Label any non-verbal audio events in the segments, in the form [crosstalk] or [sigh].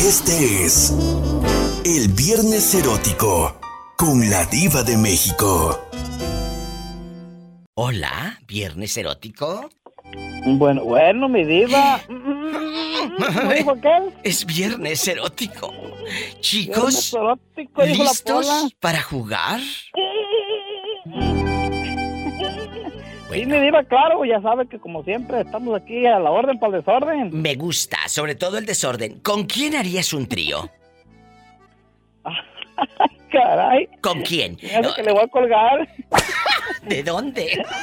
Este es el Viernes Erótico con la Diva de México. Hola, Viernes Erótico. Bueno, bueno, mi diva. [laughs] ¿Cómo dijo aquel? Es Viernes Erótico. Chicos, Viernes erótico. ¿listos para jugar? Sí, mi diva, claro, ya sabe que como siempre estamos aquí a la orden para el desorden. Me gusta, sobre todo el desorden. ¿Con quién harías un trío? [laughs] Caray, ¿Con quién? que le voy a colgar. [laughs] ¿De dónde? [laughs]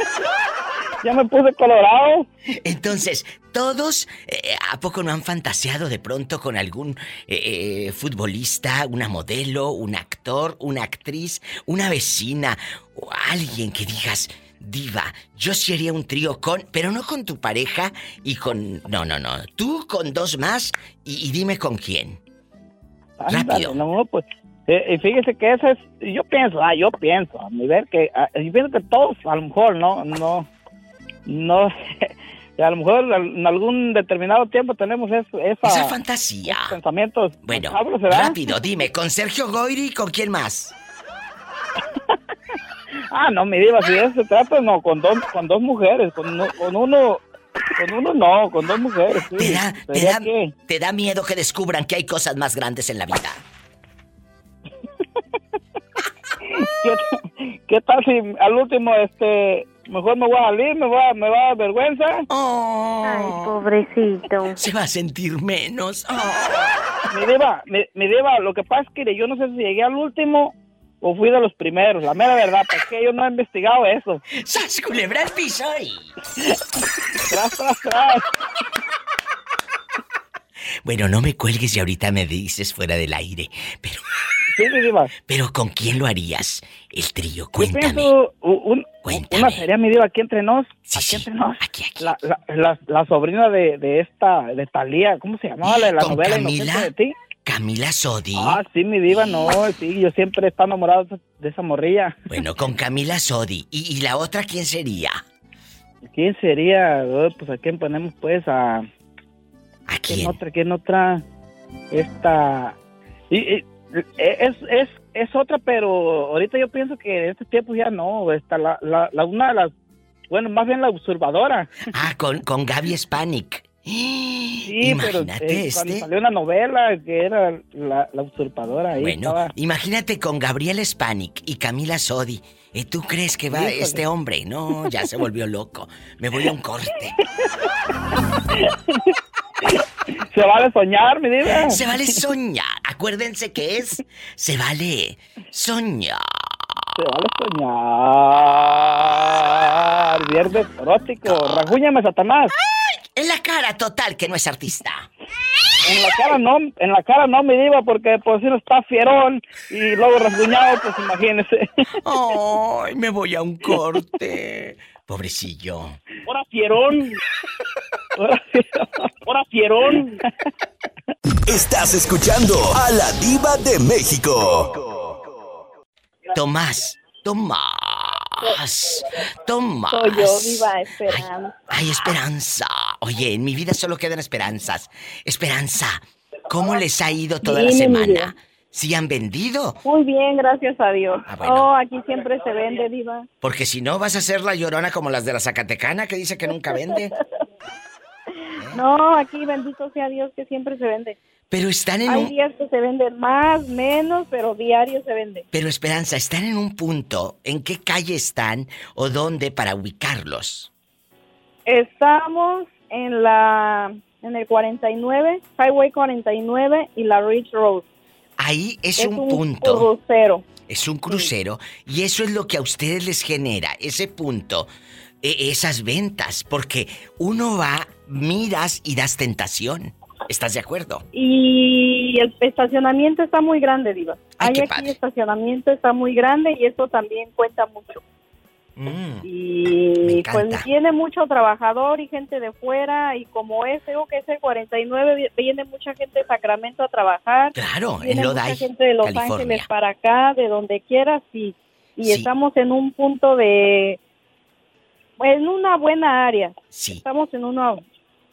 Ya me puse colorado. Entonces, todos, eh, ¿a poco no han fantaseado de pronto con algún eh, eh, futbolista, una modelo, un actor, una actriz, una vecina o alguien que digas, diva, yo sí haría un trío con, pero no con tu pareja y con, no, no, no, tú con dos más y, y dime con quién. Ándale, Rápido. No, pues, eh, y fíjese que eso es, yo pienso, ah, yo pienso, a mi ver que, ah, yo pienso que todos, a lo mejor, no, no, no, [laughs] a lo mejor en algún determinado tiempo tenemos esa, Esa fantasía. esos pensamientos. Bueno, rápido, dime, ¿con Sergio Goyri con quién más? [laughs] Ah, no, mi diva, si de eso se trata, no, con dos, con dos mujeres, con, uno- con uno, con uno no, con dos mujeres, sí. ¿Te da, te, Sería da, que- te da miedo que descubran que hay cosas más grandes en la vida? [laughs] ¿qué, qué tal si al último, este, mejor me voy a salir, me, voy a, me va a dar vergüenza? Ay, pobrecito. Se va a sentir menos. Oh. Mi diva, mi, mi diva, lo que pasa es que yo no sé si llegué al último o fui de los primeros, la mera verdad, porque yo no he investigado eso. [laughs] ¡Sas, culebra al piso. Tras, tras, tras. Bueno, no me cuelgues y ahorita me dices fuera del aire. Pero, Sí, diva. pero ¿con quién lo harías? El trío, Yo cuéntame. pienso, u- un- Cuéntame. una sería mi diva aquí entre nos, Sí, aquí sí, entre nos. aquí, aquí. La, la, la, la sobrina de, de esta, de Talía, ¿cómo se llamaba la la ¿Con novela Camila? Inocente de ti? Camila Sodi. Ah, sí, mi diva, no, sí, yo siempre he estado enamorado de- esa morrilla. Bueno, con Camila Sodi. ¿Y, y la otra quién sería? ¿Quién sería? Oh, Pues a quién ponemos, pues, a... ¿A ¿Quién quién? otra? ¿Quién otra? Esta... Y, y- es, es, es otra, pero ahorita yo pienso que en este tiempo ya no. Está la, la, la- una de las... Bueno, más bien la usurpadora. Ah, con, con Gaby Spanik. Sí, Imagínate pero eh, cuando este. salió una novela que era la, la usurpadora ahí Bueno, estaba. imagínate con Gabriel Spanik y Camila Sodi. ¿Y tú crees que va Híjole. este hombre? No, ya se volvió loco. Me voy a un corte. [laughs] Se vale soñar, mi diva. Se vale soñar. Acuérdense que es. Se vale soñar. Se vale soñar. Viernes erótico. Rajúñame, Satanás. En la cara total que no es artista. En la cara no, en la cara no, mi diva, porque por si no está fierón y luego rasguñado, pues imagínese. Ay, me voy a un corte. Pobrecillo. Ahora fierón. Ahora fierón. Estás escuchando a la Diva de México. Tomás, Tomás, Tomás. Soy yo, viva Esperanza. Ay, ay, Esperanza. Oye, en mi vida solo quedan esperanzas. Esperanza, ¿cómo les ha ido toda la semana? ¿Sí han vendido? Muy bien, gracias a Dios. Ah, bueno. Oh, aquí siempre se vende, diva. Porque si no vas a ser la llorona como las de la Zacatecana que dice que nunca vende. [laughs] No, aquí bendito sea Dios que siempre se vende. Pero están en Hay un... días que se venden más, menos, pero diario se vende. Pero Esperanza, están en un punto. ¿En qué calle están o dónde para ubicarlos? Estamos en la en el 49, Highway 49 y la Ridge Road. Ahí es, Es un, un punto. crucero. Es un crucero y eso es lo que a ustedes les genera, ese punto, e- esas ventas, porque uno va, miras y das tentación. ¿Estás de acuerdo? Y el estacionamiento está muy grande, Diva. Ay, Hay aquí padre. estacionamiento, está muy grande y eso también cuenta mucho. Mm, Y pues tiene mucho trabajador y gente de fuera y como es, digo que es el 49, vi- viene mucha gente de Sacramento a trabajar. claro, Viene en mucha Lodi, gente de Los California. Ángeles para acá, de donde quieras y, y Sí. estamos en un punto de... En una buena área. Sí. Estamos en una,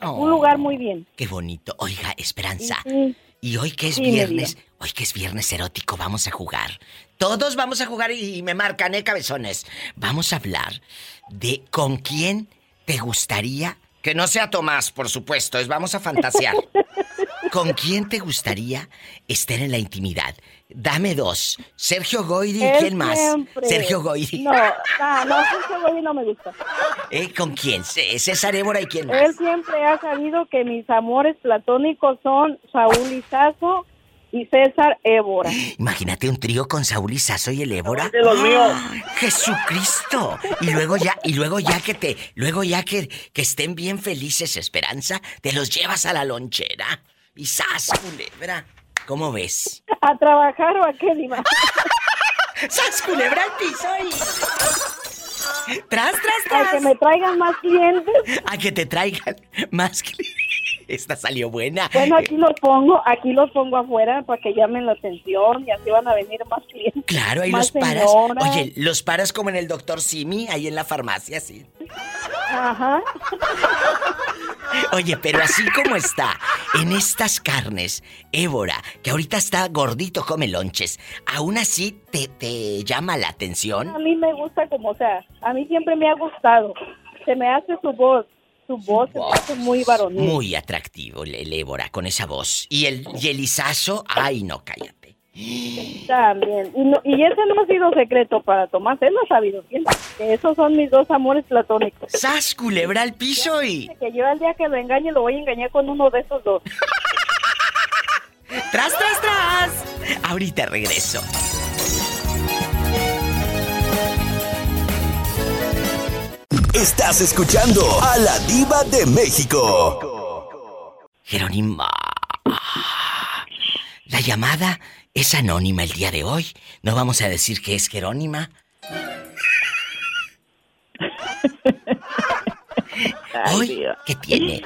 Oh, un lugar muy bien. Qué bonito. Oiga, Y Esperanza, sí, Y hoy que es Sí, viernes, hoy que es viernes erótico, vamos a jugar. Todos vamos a jugar y me marcan, ¿eh, cabezones? Vamos a hablar de con quién te gustaría, que no sea Tomás, por supuesto, es vamos a fantasear. [laughs] ¿Con quién te gustaría estar en la intimidad? Dame dos. Sergio Goyri quién más. Sergio Goyri. No, no, no, Sergio Goyri no me gusta. ¿Eh? ¿Con quién? César Évora y quién más. Él siempre ha sabido que mis amores platónicos son Saúl Izazo y César Évora. Imagínate un trío con Saúl Izazo y el Évora. De los míos. ¡Ah! ¡Jesucristo! Y luego ya, y luego ya que te, luego ya que, que estén bien felices, Esperanza, te los llevas a la lonchera. Y ¡zas, culebra! ¿Cómo ves? [laughs] ¿A trabajar o a qué, Diva? [laughs] ¡Sas, culebra al piso y... [laughs] ¡Tras, tras, A tras! que me traigan más clientes. A que te traigan más que... Esta salió buena. Bueno, aquí los pongo, aquí los pongo afuera para que llamen la atención y así van a venir más clientes. Claro, ahí los paras. señoras. Oye, los paras como en el doctor Simi, ahí en la farmacia, sí. Ajá. [laughs] Oye, pero así como está, en estas carnes, Évora, que ahorita está gordito, come lonches, aún así te, te llama la A atención. mí me gusta como sea. A mí siempre me ha gustado. Se me hace su voz. Su voz se hace muy varonil. Muy atractivo el, Évora con esa voz. Y el, y el Izazo, ay, no, cállate. También. Y, no- y ese no ha sido secreto para Tomás. Él lo ha sabido bien. Que esos son mis dos amores platónicos. ¡Sas, culebra al piso y... Que yo al día que lo engañe lo voy a engañar con uno de esos dos. [laughs] ¡Tras, tras, tras! Ahorita regreso. Estás escuchando a la diva de México. Jerónima. La llamada es anónima el día de hoy. No vamos a decir que es Jerónima. [laughs] Hoy, ¿qué tiene?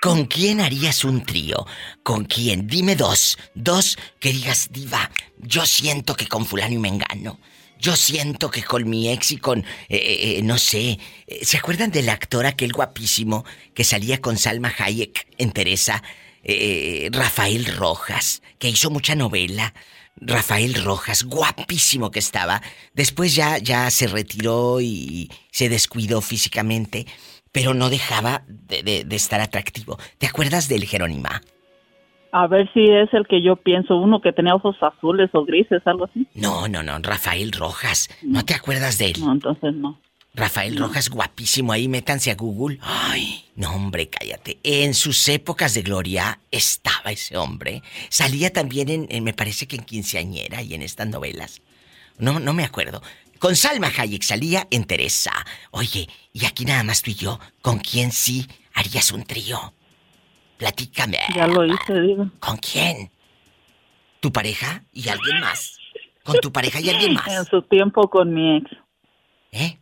¿Con quién harías un trío? ¿Con quién? Dime dos. Dos que digas, diva, yo siento que con fulano y mengano. Yo siento que con mi ex y con, eh, eh, eh, no sé, ¿se acuerdan del actor aquel guapísimo que salía con Salma Hayek en Teresa? Rafael Rojas, que hizo mucha novela. Rafael Rojas, guapísimo que estaba. Después ya, ya se retiró y se descuidó físicamente, pero no dejaba de, de- de estar atractivo. ¿Te acuerdas del Jerónima? A ver si es el que yo pienso, uno que tenía ojos azules o grises, algo así. No, no, no, Rafael Rojas. ¿No te acuerdas de él? No, entonces no. Rafael Rojas, guapísimo ahí, métanse a Google. Ay, no, hombre, cállate. En sus épocas de gloria estaba ese hombre. Salía también en, en- me parece que en Quinceañera y en estas novelas. No, no me acuerdo. Con Salma Hayek salía en Teresa. Oye, y aquí nada más tú y yo, ¿con quién sí harías un trío? Platícame. Ya lo hice, digo. ¿Con quién? ¿Tu pareja y alguien más? ¿Con tu pareja y alguien En más? su tiempo con mi ex. ¿Eh?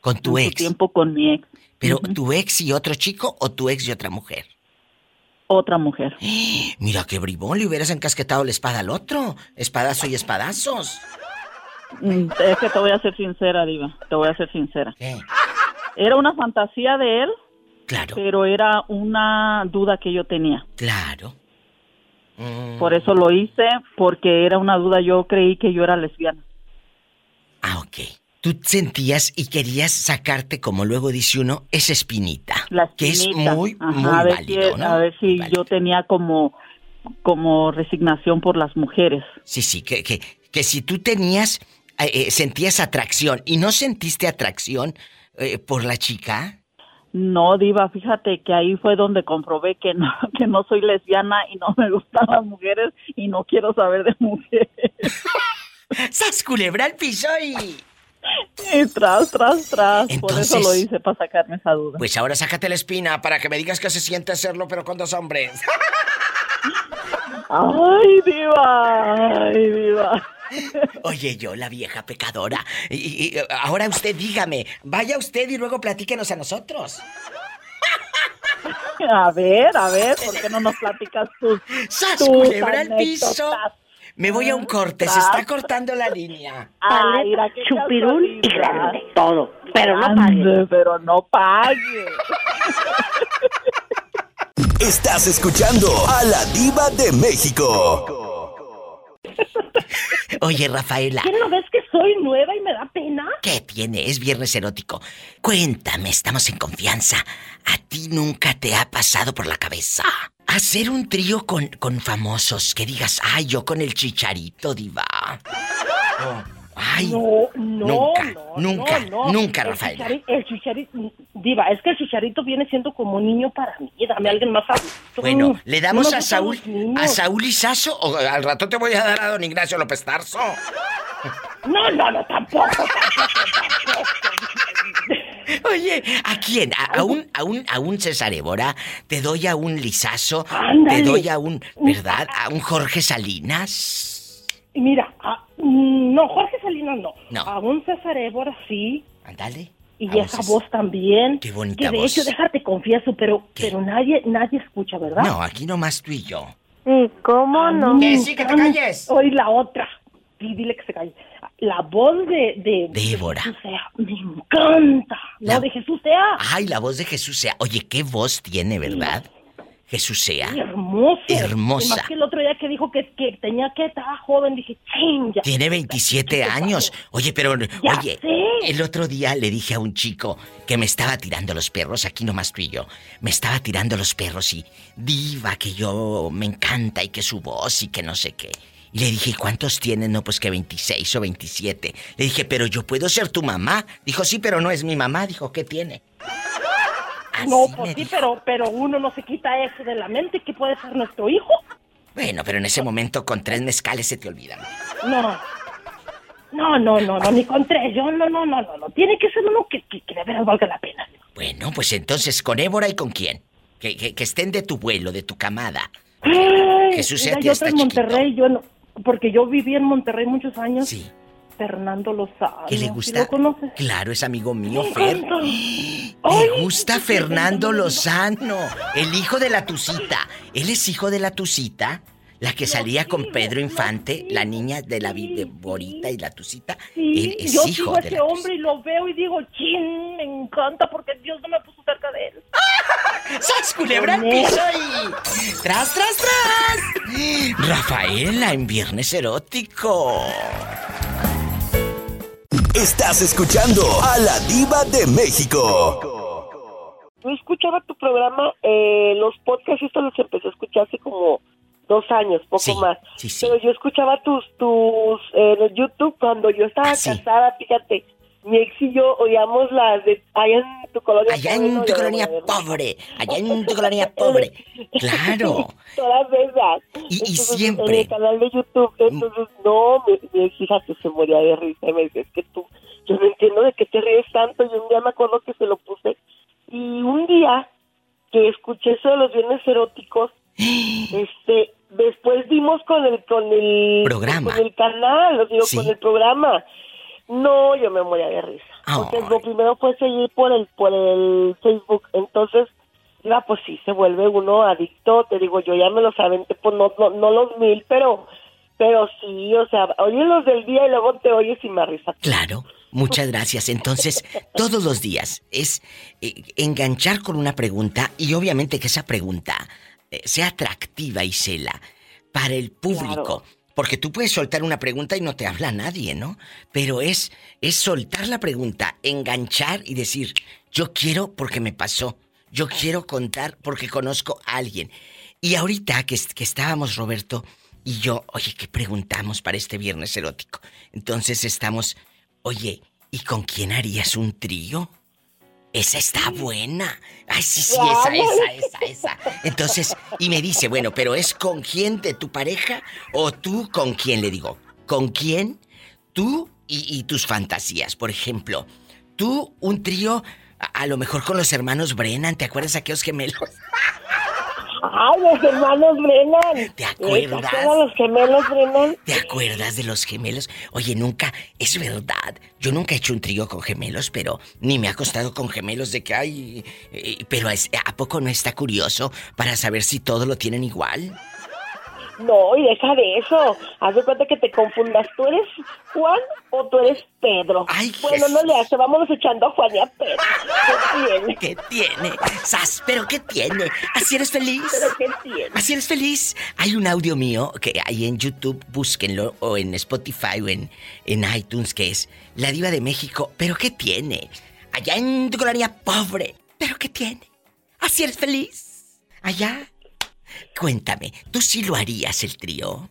¿Con tu en ex? su tiempo con mi ex. ¿Pero tu ex y otro chico o tu ex y otra mujer? Otra mujer. [gasps] Mira qué bribón, le hubieras encasquetado la espada al otro. Espadazo y espadazos. Mm, Es que te voy a ser sincera, Diva. Te voy a ser sincera. ¿Qué? Era una fantasía de él, Claro, pero era una duda que yo tenía. claro. Mm, Por eso lo hice, porque era una duda. Yo creí que yo era lesbiana. Ah, ok. Tú sentías y querías sacarte, como luego dice uno, esa espinita. La que es espinita. muy, Ajá, muy a ver válido, si, ¿no? A ver si válido. yo tenía como, como resignación por las mujeres. Sí, sí, que, que, que si tú tenías, eh, eh, sentías atracción y no sentiste atracción eh, por la chica, No, Diva, fíjate que ahí fue donde comprobé que no, [laughs] que no soy lesbiana y no me gustan las mujeres y no quiero saber de mujeres. [laughs] ¡sas culebra al piso y... Y tras, tras, tras. Por eso Entonces- lo hice, para sacarme esa duda. Pues ahora sácate la espina para que me digas que se siente hacerlo, pero con dos hombres. [laughs] Ay, Diva, ay, Diva. Oye, yo, la vieja pecadora. Y, ahora usted dígame, vaya usted y luego platíquenos a nosotros. [laughs] A ver, a ver, ¿por qué no nos platicas tus, ¡Sas, tus culebra al piso! Me voy a un corte, se está cortando la línea. Mira, chupirul y grande, todo. Pero no pague. Pero no pague. [laughs] Estás escuchando a la diva de México. [laughs] Oye, Rafaela. ¿Qué no ves que soy nueva y me da pena? ¿Qué tiene? Es viernes erótico. Cuéntame, estamos en confianza. ¿A ti nunca te ha pasado por la cabeza hacer un trío con, con famosos? Que digas, ay, yo con el chicharito, diva. Oh, ay, No, no, nunca, no, nunca, no, no. nunca, El Rafaela. chichari- El chicharito, diva, es que el chicharito viene siendo como niño para mí. Dame a alguien más adulto. Bueno, Mm, ¿le damos a Saúl, a Saúl Izazo o al rato te voy a dar a don Ignacio López Tarso? No, no, no, tampoco, tampoco, [laughs] tampoco. Oye, ¿a quién? ¿A, a un, a, un, a un César Évora? ¿Te doy a un Lizazo? ¿Te doy a un, verdad? ¿A un Jorge Salinas? Y mira, a- mm, no, Jorge Salinas no. No. A un César Évora sí. Ándale. Y A esa voz también. Qué bonita Que de voz. hecho, déjate confieso, pero, ¿Qué? pero nadie, nadie escucha, ¿verdad? No, aquí nomás tú y yo. ¿Y cómo no? Que sí, que te calles. Oye, la otra. Sí, dile que se calle. La voz de... De, De Évora. Jesús Sea, me encanta. La- No, de Jesús Sea. Ay, la voz de Jesús sea. Oye, qué voz tiene, ¿verdad? Jesús sea. Ay, hermoso. Hermosa. Más que el otro día que dijo que, que tenía que estar joven, dije, ching, ya. Tiene 27 años. Oye, pero, Ya oye, sé. el otro día le dije a un chico que me estaba tirando los perros, aquí nomás tú y yo, me estaba tirando los perros y diva que yo me encanta y que su voz y que no sé qué. Y le dije, ¿y cuántos tienen? No, pues que 26 o 27. Le dije, pero yo puedo ser tu mamá. Dijo, sí, pero no es mi mamá. Dijo, ¿qué tiene? Así No, pues sí, dijo. pero, pero uno no se quita eso de la mente que puede ser nuestro hijo. Bueno, pero en ese momento con tres mezcales se te olvidan. No. No, no, no, no, ni con tres. Yo, no, no, no, no, no. Tiene que ser uno que, que, que de veras valga la pena. Bueno, pues entonces, ¿con Évora y con quién? Que, que- que estén de tu vuelo, de tu camada. Ay, Jesús mira, yo estoy en Monterrey, yo no, porque yo viví en Monterrey muchos años. Sí. Fernando Lozano. ¿Que le ¿sí gusta? ¿Lo conoces? Claro, es amigo mío, Me Fer. Ay, gusta Fernando Lozano, el hijo de la Tucita. Él es hijo de la Tucita, la que salía con Pedro Infante, la niña de la de Borita y la Tucita. Sí, Él es yo hijo sigo a de ese la hombre y lo veo y digo, chin, me encanta porque Dios no me puso cerca de él. [laughs] ¡Sas, culebra al piso y... ¡Tras, tras, tras! [laughs] Rafaela en Viernes Erótico. Estás escuchando a la diva de México. Yo escuchaba tu programa, eh, los podcasts, estos los empecé a escuchar hace como dos años, poco Sí, más. sí, sí. Pero yo escuchaba tus, tus, eh, YouTube cuando yo estaba Ah, sí. casada, fíjate, mi ex y yo oíamos las de allá en tu colonia. Allá pobre, en ¿no? tu colonia pobre, allá en tu colonia pobre. [laughs] Claro. Todas esas. Y- y siempre. En el canal de YouTube. Entonces, no, mi, mi ex hija que se moría de risa. y Me dice, es que tú, yo no entiendo de qué te ríes tanto. Y un día me acuerdo que se lo puse. Y un día que escuché eso de los viernes eróticos, [gasps] este, después dimos con el, con el Programa. con el canal, digo, Sí. con el programa. No, yo me moría de risa. Porque lo primero fue seguir por el, por el Facebook. Entonces, ya pues sí, se vuelve uno adicto. Te digo, yo ya me los aventé, pues no, no, no los mil, pero, pero sí, o sea, oye los del día y luego te oyes y me risa. Claro, muchas gracias. Entonces, [laughs] todos los días es eh, enganchar con una pregunta y obviamente que esa pregunta eh, sea atractiva, Isela, para el público. Porque tú puedes soltar una pregunta y no te habla nadie, ¿no? Pero es, es soltar la pregunta, enganchar y decir, yo quiero porque me pasó, yo quiero contar porque conozco a alguien. Y ahorita que, que estábamos, Roberto, y yo, oye, ¿qué preguntamos para este viernes erótico? Entonces estamos, oye, ¿y con quién harías un trío? Esa está buena. Ay, sí, sí, esa, esa, esa, esa. Entonces, y me dice, bueno, pero ¿es con quién de tu pareja o tú con quién? Le digo, ¿con quién? Tú y, y tus fantasías. Por ejemplo, tú un trío, a, a lo mejor con los hermanos Brennan, ¿te acuerdas aquellos gemelos? [laughs] ¡Ay, los hermanos Brennan! ¿Te acuerdas? ¿Te acuerdas los gemelos Brennan? ¿Te acuerdas de los gemelos? Oye, nunca, es verdad. Yo nunca he hecho un trío con gemelos, pero ni me ha costado con gemelos de que hay. eh, pero es- ¿a poco no está curioso para saber si todo lo tienen igual? No, y deja de eso. Haz de cuenta que te confundas. ¿Tú eres Juan o tú eres Pedro? Ay, bueno, no le hace. Vámonos echando a Juan y a Pedro. ¿Qué [laughs] tiene? ¿Qué tiene? Sas, pero ¿qué tiene? ¿Así eres feliz? ¿Pero qué tiene? ¿Así eres feliz? Hay un audio mío que hay en YouTube, búsquenlo, o en Spotify o en, en iTunes, que es La Diva de México. ¿Pero qué tiene? Allá en tu colonia pobre. ¿Pero qué tiene? ¿Así eres feliz? Allá. Cuéntame, ¿tú sí lo harías el trío?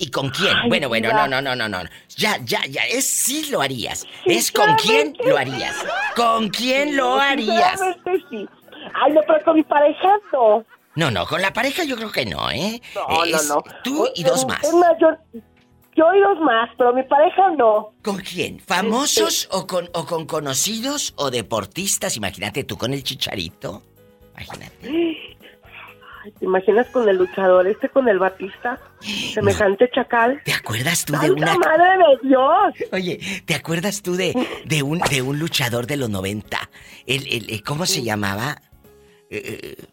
¿Y con quién? Ay, bueno, bueno, no, no, no, no, no. Ya, ya, ya. Es sí lo harías. Es con quién lo harías. ¿Con quién lo harías? Sí. Ay, no, pero con mi pareja no. No, no, con la pareja yo creo que no, ¿eh? No, Es no, no. Tú y dos más. Es más, yo, yo y dos más, pero mi pareja no. ¿Con quién? ¿Famosos o con, o con conocidos o deportistas? Imagínate tú con el chicharito. Imagínate. [gasps] Ay, ¿te imaginas con el luchador este, con el Batista? Semejante chacal. ¿Te acuerdas tú de ¡Santa una... madre de Dios! Oye, ¿te acuerdas tú de, de, un, de un luchador de los 90? El, el- el- ¿Cómo se llamaba? Eh, eh,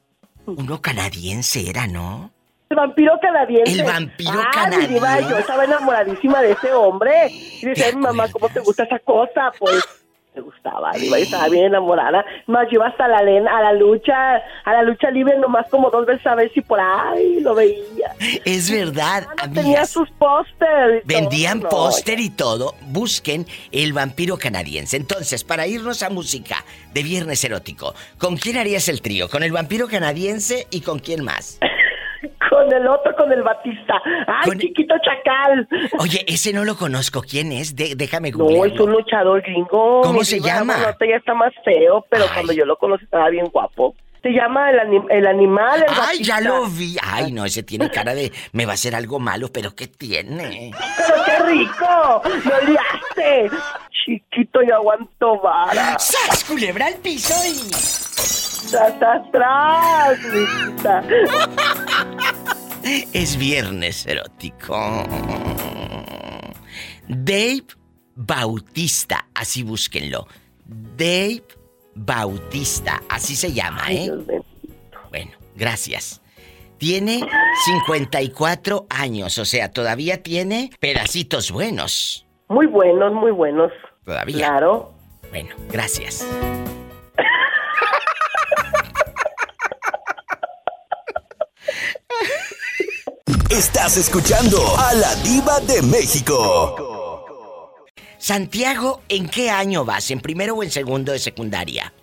uno canadiense era, ¿no? El vampiro canadiense. El vampiro ah, canadiense. mi diva, yo estaba enamoradísima de ese hombre. Y decía, ¿Te mi mamá? ¿cómo te gusta esa cosa? Pues, me gustaba, diva, yo estaba bien enamorada. Más, yo hasta la, a la lucha, a la lucha libre nomás como dos veces a ver si por ahí lo veía. Es verdad, Ah, no, tenía sus pósters. y Vendían no, póster y todo. Busquen el vampiro canadiense. Entonces, para irnos a música de Viernes Erótico, ¿con quién harías el trío? ¿Con el vampiro canadiense y con quién más? [laughs] Con el otro, con el Batista. ¡Ay, Con- chiquito chacal! Oye, ese no lo conozco. ¿Quién es? De- déjame No, es googlearlo. un luchador gringo. ¿Cómo se llama? Ya está más feo, pero Ay. cuando yo lo conocí estaba bien guapo. Se llama el, anim- el animal, el Ay, ya lo vi. Ay, no, ese tiene cara de me va a hacer algo malo, pero ¿qué tiene? ¡Pero qué rico! ¡Me oliaste! Chiquito y aguanto vara. ¡Sas, culebra al piso y... ¡Tras, atrás, mijita! Es viernes erótico. Dave Bautista, así búsquenlo. Dave Bautista, así se llama, ¿eh? Bueno, gracias. Tiene 54 años, o sea, todavía tiene pedacitos buenos. Muy buenos, muy buenos. Todavía. Claro. Bueno, gracias. Estás escuchando a la diva de México. Santiago, ¿en qué año vas? ¿En primero o en segundo de secundaria?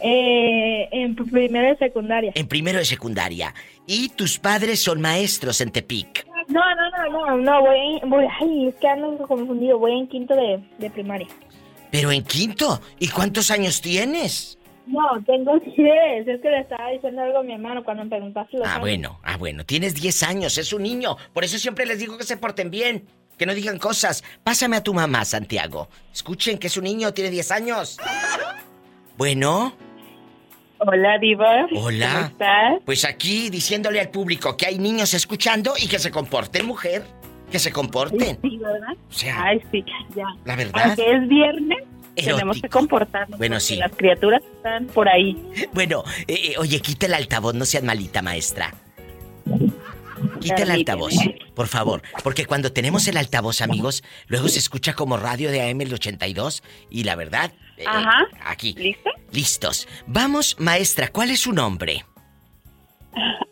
Eh, en primero de secundaria. En primero de secundaria. Y tus padres son maestros en Tepic. No, no, no, no, no, voy, voy, ay, es que ando confundido, voy en quinto de, de primaria. Pero en quinto. ¿Y cuántos años tienes? No, tengo 10, es que le estaba diciendo algo a mi hermano cuando me preguntaste los Ah, años. bueno, ah, bueno. Tienes 10 años, es un niño. Por eso siempre les digo que se porten bien. Que no digan cosas. Pásame a tu mamá, Santiago. Escuchen que es un niño, tiene 10 años. Bueno, Hola, Diva. Hola. ¿Cómo estás? pues aquí diciéndole al público que hay niños escuchando y que se comporten, mujer. Que se comporten. Sí, ¿verdad? O sea, Ay, sí, ya. la verdad. Aunque es viernes, tenemos que comportarnos. Bueno, sí. Las criaturas están por ahí. [laughs] Bueno, eh, eh, oye, quita el altavoz, no seas malita, maestra. Quita el altavoz, por favor. Porque cuando tenemos el altavoz, amigos, luego se escucha como radio de AM el 82 y la verdad... eh, Ajá. Aquí. ¿Listo? Listos. Vamos, maestra, ¿cuál es su nombre?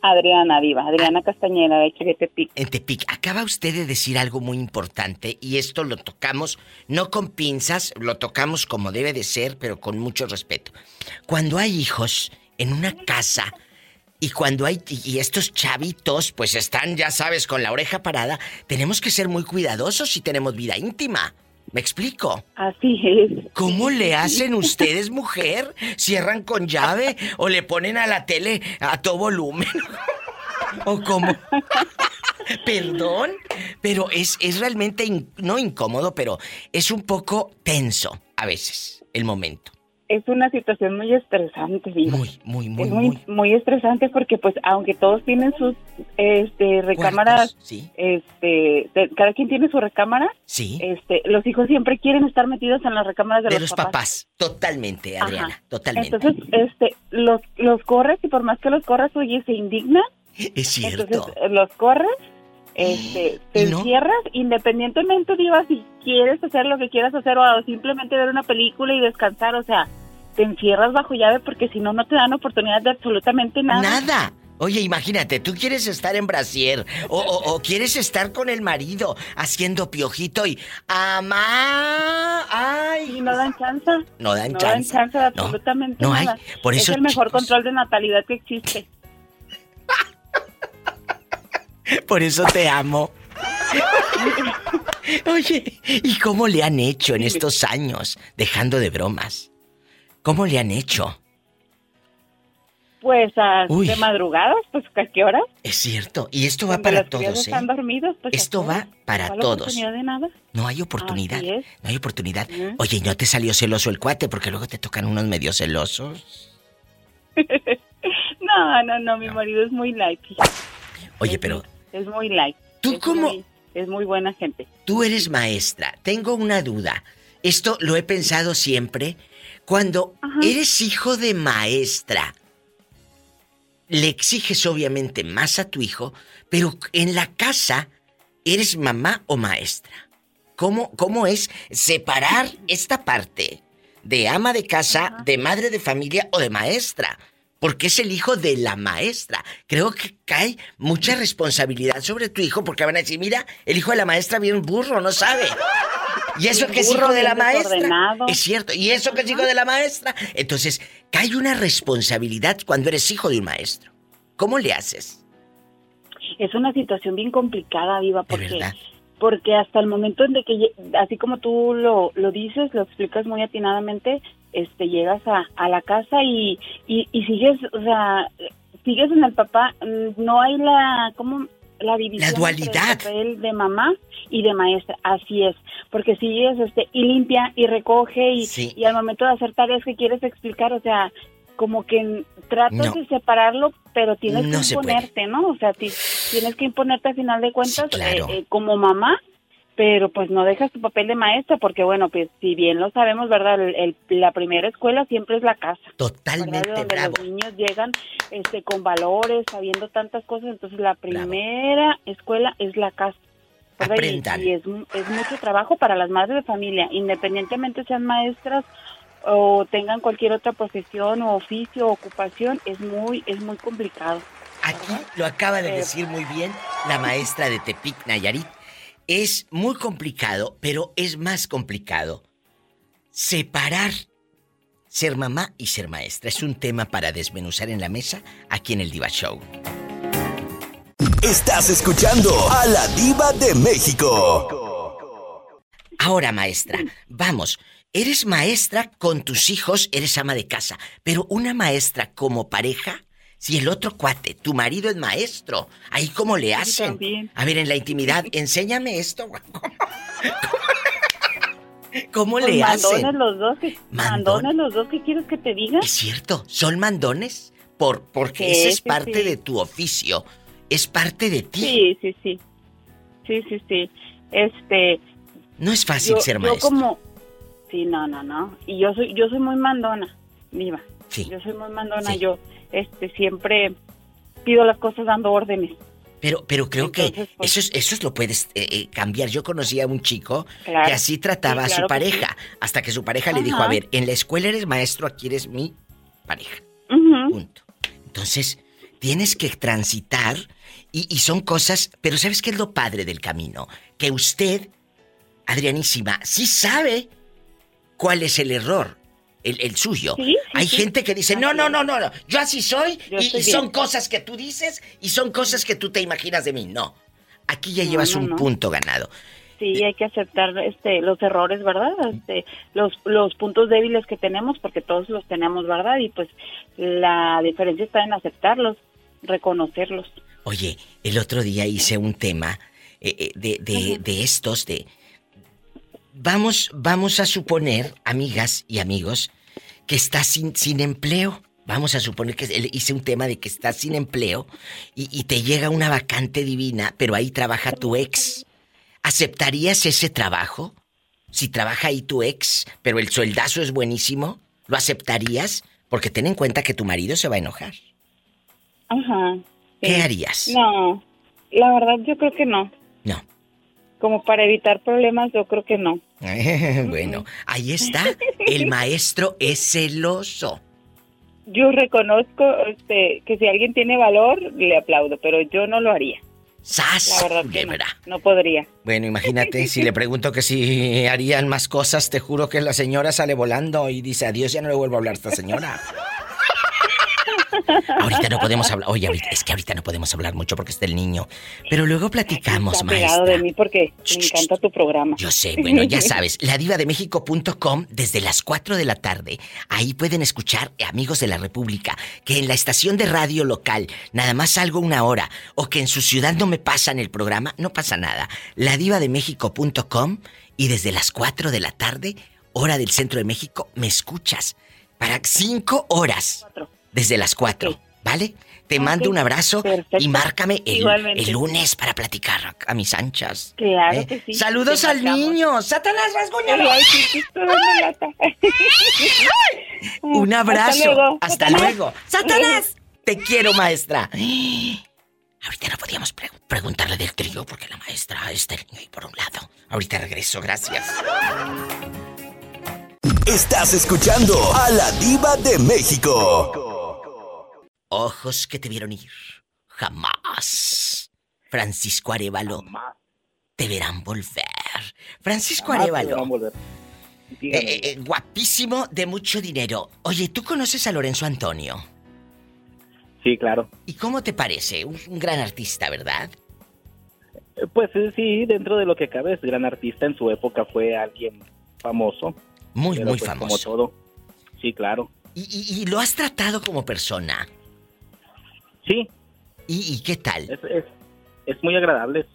Adriana, Diva. Adriana Castañeda, de aquí de. En Tepic, acaba usted de decir algo muy importante y esto lo tocamos no con pinzas, lo tocamos como debe de ser, pero con mucho respeto. Cuando hay hijos en una casa y cuando hay y estos chavitos pues están, ya sabes, con la oreja parada, tenemos que ser muy cuidadosos si tenemos vida íntima. ¿Me explico? Así es. ¿Cómo le hacen ustedes, mujer? ¿Cierran con llave o le ponen a la tele a todo volumen? ¿O cómo? Perdón, pero es, es realmente, in- no incómodo, pero es un poco tenso a veces el momento. Es una situación muy estresante. Muy, muy, muy, es muy, muy. muy estresante porque, pues, aunque todos tienen sus este, recámaras, Cuartos, Sí, este, de- cada quien tiene su recámara, sí. este, los hijos siempre quieren estar metidos en las recámaras de, De los papás. Totalmente, Adriana, Ajá. totalmente. Entonces, este, los, los corres y por más que los corras, oye, se indignan Es cierto. Entonces los corres, este, te ¿Y no? encierras independientemente, Diva, si quieres hacer lo que quieras hacer o simplemente ver una película y descansar, o sea, te encierras bajo llave porque si no, no te dan oportunidad de absolutamente nada. Nada. Oye, imagínate, tú quieres estar en brasier o, o- o quieres estar con el marido haciendo piojito y ¡Amá! ¡Ay! Y no dan chance. No dan no chance. dan chance de No, absolutamente no hay. nada. Por eso, es el mejor chicos, control de natalidad que existe. Por eso te amo. Oye, ¿y cómo le han hecho en estos años? Dejando de bromas. ¿Cómo le han hecho? Pues a- Uy. de madrugadas, pues ¿a qué hora? Es cierto. Y esto va Cuando para los todos, ¿eh? están dormidos, pues ¿a Esto va para ¿Cuál todos. oportunidad de nada? No hay oportunidad. No hay oportunidad. Oye, ¿y no te salió celoso el cuate? Porque luego te tocan unos medio celosos. [laughs] No, no, no, mi marido es muy light. Oye, pero Es muy light. ¿Tú Es cómo? muy- es muy buena gente. tú eres maestra. Tengo una duda. Esto lo he pensado siempre. Cuando Ajá. eres hijo de maestra, le exiges obviamente más a tu hijo, pero en la casa eres mamá o maestra. ¿Cómo, cómo es separar [laughs] esta parte de ama de casa, de madre de familia o de maestra? Porque es el hijo de la maestra. Creo que cae mucha responsabilidad sobre tu hijo porque van a decir, mira, el hijo de la maestra bien burro, no sabe. Y eso que es hijo de la maestra. Es cierto. Y eso que es hijo de la maestra. Entonces, cae una responsabilidad cuando eres hijo de un maestro. ¿Cómo le haces? Es una situación bien complicada, Viva, porque. Porque hasta el momento en de que, así como tú lo, lo dices, lo explicas muy atinadamente, este, llegas a, a la casa y, y, y sigues, o sea, sigues en el papá, mm, no hay la, ¿cómo? La división. La entre dualidad. el papel de mamá y de maestra, así es, porque sigues, este, y limpia y recoge y, Sí. y al momento de hacer tareas que quieres explicar, o sea, como que tratas No. de separarlo, pero tienes No que imponerte, ¿no? O sea, ti- tienes que imponerte al final de cuentas Sí, claro. eh, eh, como mamá, pero pues no dejas tu papel de maestra, porque bueno, pues si bien lo sabemos, ¿verdad? El- el- la primera escuela siempre es la casa. ¿verdad? Totalmente De donde bravo. los niños llegan este, con valores, sabiendo tantas cosas, entonces la primera escuela es la casa. ¿verdad? Y- Aprendan. Y, es, es mucho trabajo para las madres de familia, independientemente sean maestras o tengan cualquier otra profesión o oficio o ocupación, es muy, es muy complicado. Aquí lo acaba de decir muy bien la maestra de Tepic, Nayarit. Es muy complicado, pero es más complicado separar ser mamá y ser maestra. Es un tema para desmenuzar en la mesa aquí en el Diva Show. Estás escuchando a la diva de México. Ahora, maestra, vamos. Eres maestra con tus hijos, eres ama de casa, pero una maestra como pareja, si el otro cuate, tu marido es maestro, ahí cómo le hacen. A ver, en la intimidad, [laughs] enséñame esto. ¿Cómo, ¿Cómo [laughs] Pues le mandones hacen? los dos, que, Mandón. mandones los dos, ¿qué quieres que te diga? Es cierto, son mandones, por, porque Sí, ese es sí, parte de tu oficio, es parte de ti. Sí, sí, sí. Sí, sí, sí. Este, No es fácil yo, ser yo maestro. como Sí, no, no, no. Y yo soy yo soy muy mandona, viva. Sí. Yo soy muy mandona, Sí. yo este siempre pido las cosas dando órdenes. Pero, pero creo Entonces, que pues- eso, es, eso es lo puedes eh, eh, cambiar. Yo conocí a un chico Claro. que así trataba Sí, a su pareja, hasta que su pareja le dijo, a ver, en la escuela eres maestro, aquí eres mi pareja. Punto. Entonces, tienes que transitar y, y son cosas, pero ¿sabes qué es lo padre del camino? Que usted, Adrianísima, sí sabe cuál es el error. El, el suyo. Sí, sí, Hay sí. gente que dice, no, no, no, no, no, yo así soy Yo y, son cosas que tú dices y son cosas que tú te imaginas de mí. No, aquí ya No, llevas no, un no. punto ganado. Sí, hay que aceptar este los errores, ¿verdad? Este, los los puntos débiles que tenemos porque todos los tenemos, ¿verdad? Y pues la diferencia está en aceptarlos, reconocerlos. Oye, el otro día hice un tema eh, eh, de, de- de estos, de... Vamos, vamos a suponer, amigas y amigos, que estás sin, sin empleo. Vamos a suponer que hice un tema de que estás sin empleo y, y te llega una vacante divina, pero ahí trabaja tu ex. ¿Aceptarías ese trabajo? Si trabaja ahí tu ex, pero el sueldazo es buenísimo, ¿lo aceptarías? Porque ten en cuenta que tu marido se va a enojar. Ajá. ¿Qué harías? No, la verdad yo creo que no. No. Como para evitar problemas, yo creo que no. [laughs] bueno, ahí está. El maestro es celoso. Yo reconozco este, que si alguien tiene valor, le aplaudo, pero yo no lo haría. ¡Sas! La verdad que no, no podría. Bueno, imagínate, si le pregunto que si harían más cosas, te juro que la señora sale volando y dice, adiós, ya no le vuelvo a hablar a esta señora. Ahorita no podemos hablar. Oye, ahorita- es que ahorita no podemos hablar mucho porque está el niño. Pero luego platicamos, Está pegado de maestra. mí porque me encanta tu programa. Yo sé, bueno, ya [laughs] sabes, ladivademéxico.com desde las 4 de la tarde. Ahí pueden escuchar, eh, amigos de la República, que en la estación de radio local nada más salgo una hora o que en su ciudad no me pasan el programa, no pasa nada. Ladivademéxico.com y desde las 4 de la tarde, hora del centro de México, me escuchas. Para 5 horas. Desde las 4, ¿vale? Te mando un abrazo y márcame el, lunes para platicar a mis anchas. Claro ¿Eh? que sí. Saludos Te al marcamos. niño. Satanás, sí, sí, lata. Un abrazo. luego. Hasta Satanás. luego. Satanás. Te quiero, maestra. Ahorita no podíamos pre- preguntarle del trío porque la maestra está el niño ahí por un lado. Ahorita regreso, gracias. Estás escuchando a la diva de México. Ojos que te vieron ir. Jamás. Francisco Arevalo. Te verán volver. Francisco Jamás te Arevalo. verán volver. Eh, eh, eh, guapísimo, de mucho dinero. Oye, ¿tú conoces a Lorenzo Antonio? Sí, claro. ¿Y cómo te parece? Un, un gran artista, ¿verdad? Eh, Pues sí, dentro de lo que cabe, es gran artista. En su época fue alguien famoso. Muy, muy pues, Como famoso. todo. Sí, claro. ¿Y, y- y lo has tratado como persona? Sí. ¿Y, y qué tal? Es, es, es muy agradable.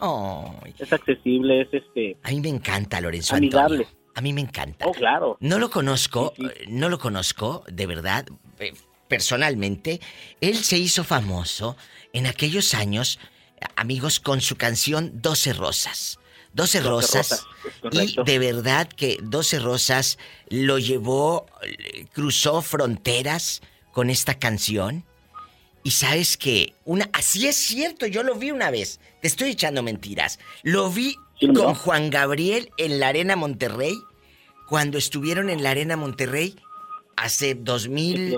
Es accesible, es este. a mí me encanta Lorenzo Amigable. Antonio. A mí me encanta. Oh, claro. No lo conozco, Sí, sí. eh, no lo conozco, de verdad, eh, personalmente. Él se hizo famoso en aquellos años, amigos, con su canción 12 Rosas. 12 Doce Rosas. Y de verdad que 12 Rosas lo llevó, eh, cruzó fronteras con esta canción. Y sabes que una así es cierto, yo lo vi una vez. Te estoy echando mentiras. Lo vi ¿Quién con no? Juan Gabriel en la Arena Monterrey cuando estuvieron en la Arena Monterrey hace 2000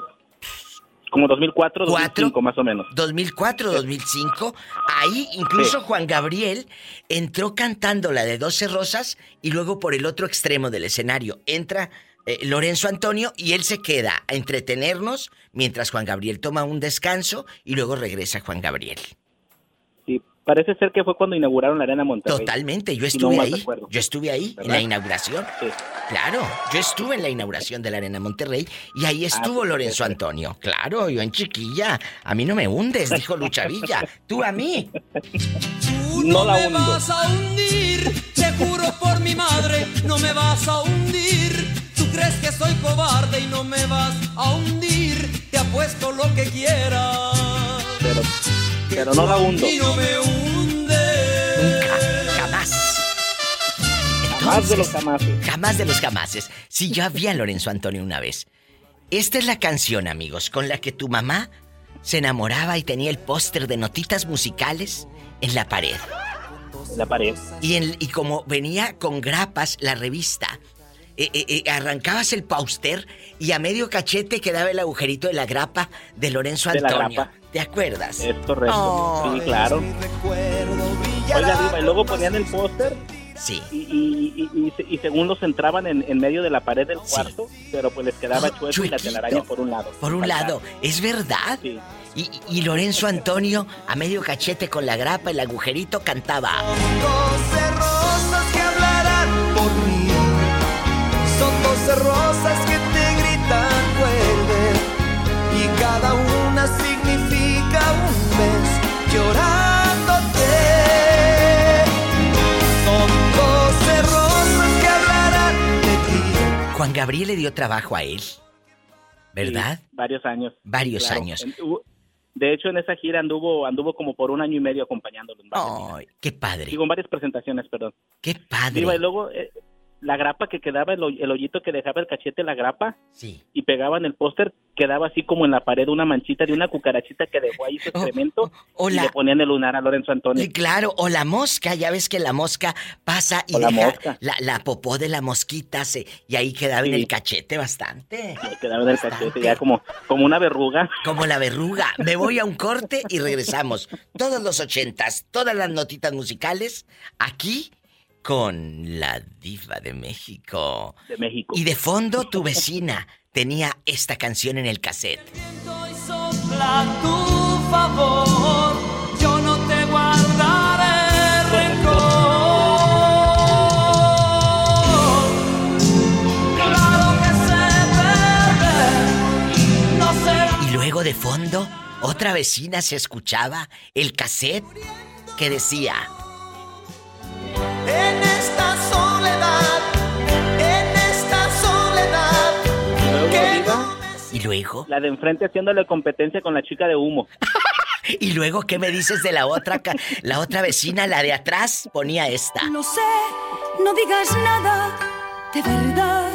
Como 2004, ¿Cuatro? 2005 más o menos. 2004, 2005, ahí incluso Sí. Juan Gabriel entró cantando la de 12 rosas y luego por el otro extremo del escenario entra eh, Lorenzo Antonio y él se queda a entretenernos mientras Juan Gabriel toma un descanso y luego regresa Juan Gabriel. Sí, parece ser que fue cuando inauguraron la Arena Monterrey. Totalmente, yo no estuve ahí. Yo estuve ahí en la inauguración. Sí. Claro, yo estuve en la inauguración de la Arena Monterrey y ahí estuvo pues, Lorenzo. Antonio. Claro, yo en chiquilla. A mí no me hundes, dijo Lucha Villa. Tú a mí. Tú No no, la me hundo. vas a hundir, te juro por mi madre, no me vas a hundir. Crees que soy cobarde y no me vas a hundir, te apuesto lo que quieras. Pero, pero no la hundo. no me. Nunca, jamás. Más de los jamases. Jamás de los jamases. Sí, yo vi a Lorenzo Antonio una vez. Esta es la canción, amigos, con la que tu mamá se enamoraba y tenía el póster de notitas musicales en la pared. En la pared. Y, en- y como venía con grapas la revista, eh, eh, eh, arrancabas el póster y a medio cachete quedaba el agujerito de la grapa de Lorenzo De la Antonio. grapa. ¿Te acuerdas? Es correcto. Oh. sí, claro. Oiga, Diva, y luego ponían el póster Sí. y, y, y, y se- y según los entraban en, en medio de la pared del cuarto, pero pues les quedaba Oh, chueco y la telaraña por un lado. Por un Faltaba. lado, es verdad. Sí. Y, y Lorenzo Antonio, a medio cachete con la grapa, el agujerito, cantaba. 12 rosas que te gritan vuelve y cada una significa un mes llorándote. Son 12 rosas que hablarán de ti. Juan Gabriel le dio trabajo a él, ¿verdad? Varios años. Varios años. Uh, de hecho, en esa gira anduvo anduvo como por un año y medio acompañándolo. En oh, qué padre! Digo, en varias presentaciones, perdón. ¡Qué padre! Y luego, eh, la grapa que quedaba, el, hoy- el hoyito que dejaba el cachete, la grapa, Sí. y pegaban el póster, quedaba así como en la pared una manchita de una cucarachita que dejó ahí su excremento, o y la- le ponían el lunar a Lorenzo Antonio. Y claro, o la mosca, ya ves que la mosca pasa y la mosca. la, la popó de la mosquita se, y ahí quedaba en el cachete bastante. Quedaba en el cachete, ya como, como una verruga. Como la verruga. Me voy a un corte y regresamos. Todos los ochentas, todas las notitas musicales, aquí con la diva de México. De México. Y de fondo tu vecina tenía esta canción en el cassette. Hoy sopla a tu favor, yo no te guardaré rencor. Claro que sé perder, no será. Y luego de fondo, otra vecina se escuchaba el cassette que decía... Y luego... la de enfrente haciéndole competencia con la chica de humo. [laughs] Y luego, ¿qué me dices de la otra, ca- la otra vecina, la de atrás? Ponía esta. No sé, no digas nada, de verdad.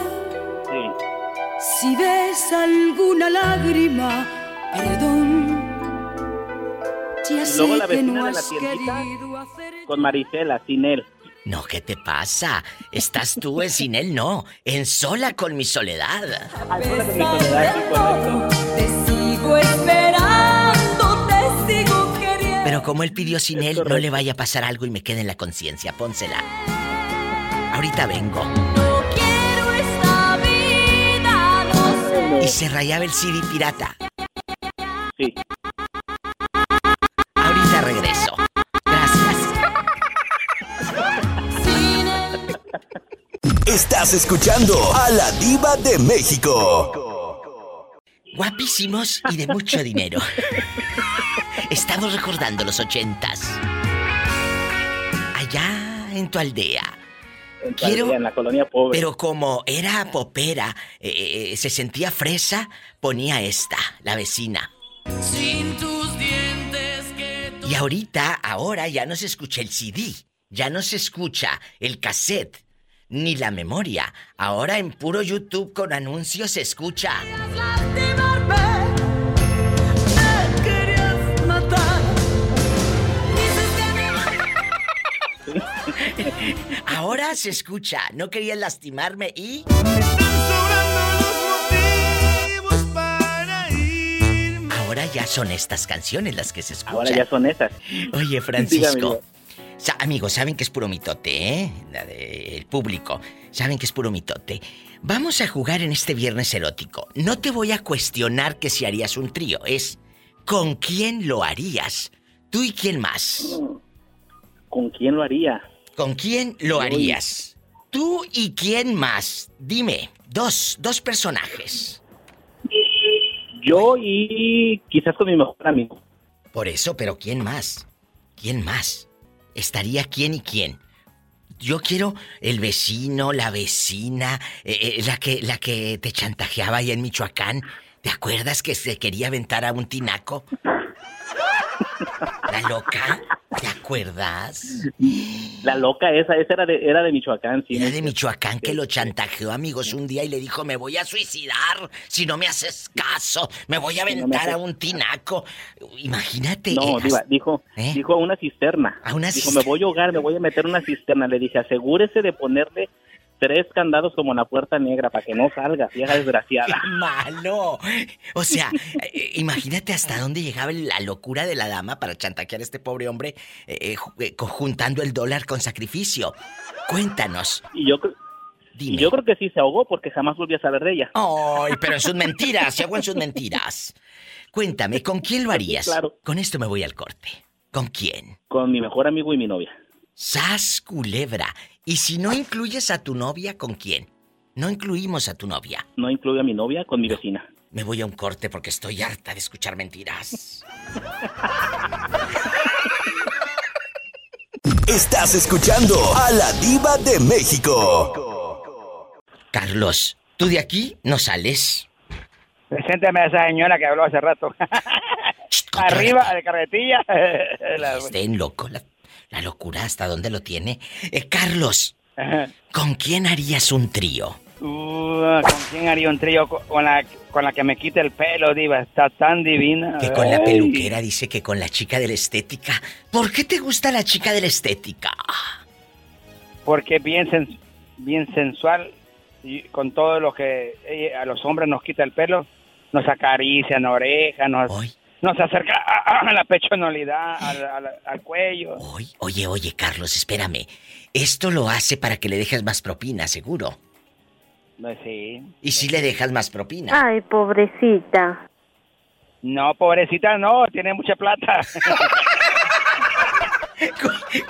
Sí. Si ves alguna lágrima, perdón. Ya Y sé luego la que vecina no de la tiendita querido hacer con Marisela, sin él. No, ¿qué te pasa? Estás tú en sin él, no. En sola con mi soledad. Te sigo esperando, te sigo queriendo. Pero como él pidió sin él, no le vaya a pasar algo y me quede en la conciencia. Pónsela. Ahorita vengo. No quiero esta vida, no sé. Y se rayaba el CD pirata. Sí. Ahorita regreso. Estás escuchando a la diva de México. Guapísimos y de mucho dinero. Estamos recordando los ochentas. Allá en tu aldea. En, Quiero- en la colonia pobre. Pero como era popera, eh, eh, se sentía fresa, ponía esta, la vecina. Sin tus dientes que Y ahorita, ahora ya no se escucha el CD, ya no se escucha el cassette, ni la memoria. Ahora en puro YouTube con anuncios se escucha. Ahora se escucha, no querías lastimarme y... Ahora ya son estas canciones las que se escuchan. Ahora ya son esas. Oye, Francisco. Sa- amigos, saben que es puro mitote, ¿eh? La de- el público. Saben que es puro mitote. Vamos a jugar en este viernes erótico. No te voy a cuestionar que si harías un trío. Es ¿con quién lo harías? ¿Tú y quién más? ¿Con quién lo haría? ¿Con quién lo harías? ¿Tú y quién más? Dime, dos, dos personajes. Yo y quizás con mi mejor amigo. Por eso, pero ¿quién más? ¿Quién más? ¿Estaría quién y quién? Yo quiero el vecino, la vecina, eh, eh, la que la que te chantajeaba ahí en Michoacán. ¿Te acuerdas que se quería aventar a un tinaco? [laughs] La loca, ¿te acuerdas? La loca esa, esa era de, era de Michoacán, sí. Era de Michoacán que lo chantajeó, amigos, un día y le dijo, me voy a suicidar si no me haces caso, me voy a Si no me aventar a un tinaco. Imagínate. No, diva, dijo, ¿Eh? dijo a una cisterna. A una dijo, cisterna. me voy a ahogar, me voy a meter en una cisterna. Le dije, asegúrese de ponerle tres candados como en la puerta negra para que no salga, vieja desgraciada. ¡Qué [laughs] malo! O sea, eh, imagínate hasta dónde llegaba la locura de la dama para chantajear a este pobre hombre eh, eh, eh, conjuntando el dólar con sacrificio. Cuéntanos. Y yo, y Dime. yo creo que sí se ahogó porque jamás volví a saber de ella. ¡Ay, pero en [laughs] sus mentiras! ¡Se hago en sus mentiras! Cuéntame, ¿con quién lo harías? claro. Con esto me voy al corte. ¿Con quién? Con mi mejor amigo y mi novia. Sas culebra. Y si no incluyes a tu novia, ¿con quién? No incluimos a tu novia. No incluyo a mi novia con mi vecina. Me voy a un corte porque estoy harta de escuchar mentiras. Estás escuchando a la diva de México. Carlos, tú de aquí no sales. Preséntame a esa señora que habló hace rato. Arriba, de carretilla. La- Estén loco, la, la locura, ¿hasta dónde lo tiene? Eh, Carlos, ¿Con quién harías un trío? Uh, ¿Con quién haría un trío? Con- la, con la que me quite el pelo, diva. Está tan divina. Que con la peluquera dice que con la chica de la estética. ¿Por qué te gusta la chica de la estética? Porque es bien, sens- bien sensual. Y con todo lo que a los hombres nos quita el pelo, nos acaricia la oreja, nos, nos acerca a, a la pechonalidad, al, al- al cuello. Oye, oye, Carlos, espérame. Esto lo hace para que le dejes más propina, seguro. Pues sí. Y si le dejas más propina. Ay, pobrecita. No, pobrecita, no, tiene mucha plata. [laughs]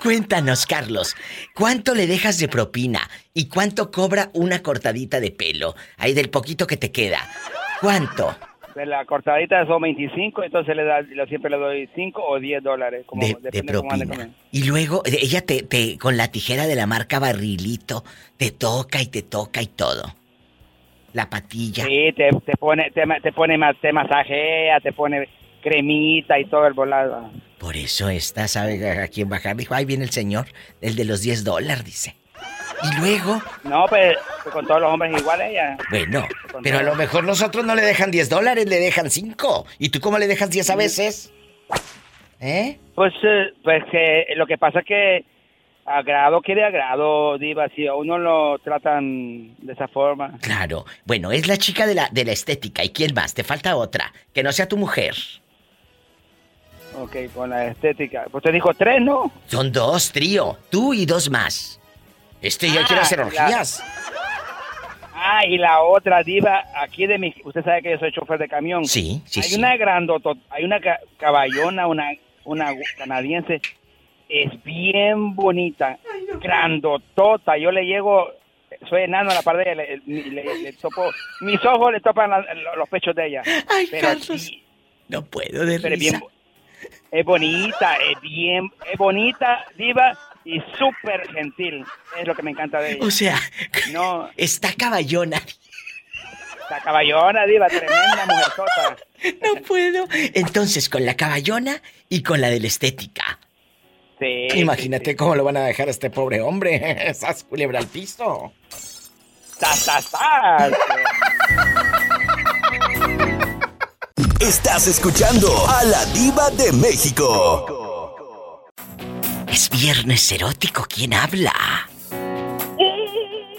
Cuéntanos, Carlos, ¿cuánto le dejas de propina y cuánto cobra una cortadita de pelo? Ahí del poquito que te queda. ¿Cuánto? De la cortadita son 25, entonces le da, yo siempre le doy 5 o 10 dólares. Como, De, de cómo propina. Y luego eh, ella te, te, con la tijera de la marca Barrilito, te toca y te toca y todo. La patilla. Sí, te, te pone, te, te pone más, te masajea, te pone cremita y todo el volado. Por eso esta sabe a quién bajar. Dijo, ahí viene el señor, el de los 10 dólares, dice. Y luego, No, pues con todos los hombres igual ella. bueno, pero a lo mejor los otros no le dejan 10 dólares, le dejan 5. ¿Y tú cómo le dejas 10 a veces? ¿Eh? Pues, eh, pues que lo que pasa es que agrado quiere agrado, diva, si a uno lo tratan de esa forma. Claro. Bueno, es la chica de la, de la estética. ¿Y quién más? Te falta otra. Que no sea tu mujer. Ok, con la estética. Pues te dijo tres, ¿no? Son dos, trío. Tú y dos más. Este ya Ah, quiere hacer la- orgías. Ah, y la otra diva, aquí de mi... Usted sabe que yo soy chofer de camión. Sí, sí, Hay sí. una grandota, hay una ca- caballona, una, una canadiense, es bien bonita, grandotota. Yo le llego, soy enano a la par de ella, le, le- le- le topo, mis ojos le topan la- los pechos de ella. [laughs] Ay, Pero Carlos. No puedo de pero es risa. bien, es bonita, es bien, es bonita, diva y súper gentil. Es lo que me encanta de ella. O sea, no, está caballona. la caballona, diva, tremenda mujercota. [laughs] No puedo. Entonces, con la caballona y con la de la estética. Sí. Imagínate cómo lo van a dejar a este pobre hombre. [laughs] Esas culebra al piso. ¡Sas, sas, sas! Estás escuchando a la diva de México. Es viernes erótico. ¿Quién habla?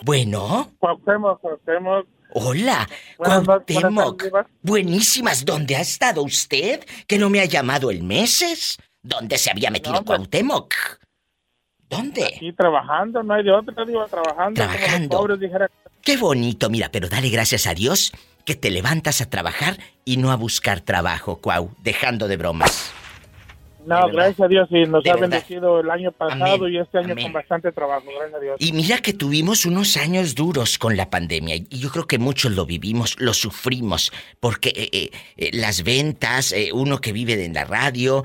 Bueno. Cuauhtémoc, Cuauhtémoc. Hola, Buenas no- buenas Cuauhtémoc. Buenísimas. ¿Dónde ha estado usted? ¿Que no me ha llamado en meses? ¿Dónde se había metido Cuauhtémoc? ¿Dónde? Aquí trabajando, no hay de otra, digo, trabajando. Trabajando. pobres, dijera. Qué bonito, mira, pero dale gracias a Dios que te levantas a trabajar y no a buscar trabajo, Cuau, dejando de bromas. No, gracias a Dios, y nos De ha verdad. bendecido el año pasado Amén, y este año amén. con bastante trabajo, gracias a Dios. Y mira que tuvimos unos años duros con la pandemia y yo creo que muchos lo vivimos, lo sufrimos, porque eh, eh, eh, las ventas, uno que vive en la radio,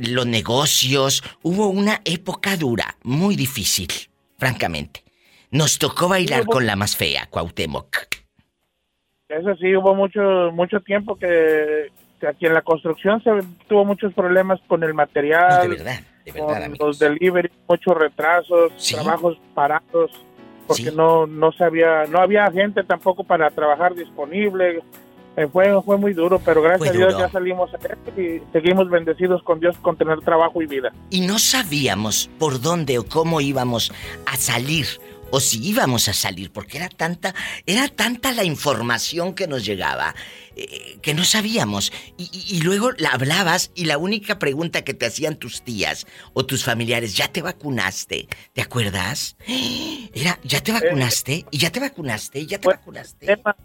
los negocios, hubo una época dura, muy difícil, francamente. Nos tocó bailar con la más fea, Cuauhtémoc. Eso sí, hubo mucho mucho tiempo que aquí en la construcción se tuvo muchos problemas con el material, de verdad, de con verdad, los delivery, muchos retrasos, Sí. trabajos parados, porque no no sabía, no había gente tampoco para trabajar disponible. Eh, fue, fue muy duro, pero gracias Fue a Dios duro. ya salimos adelante y seguimos bendecidos con Dios con tener trabajo y vida. Y no sabíamos por dónde o cómo íbamos a salir o si íbamos a salir, porque era tanta, era tanta la información que nos llegaba eh, que no sabíamos. Y, y- y luego la hablabas y la única pregunta que te hacían tus tías o tus familiares, ¿ya te vacunaste? ¿Te acuerdas? Era, ¿ya te vacunaste? ¿Y ya te vacunaste? ¿Y ya te vacunaste? Tema-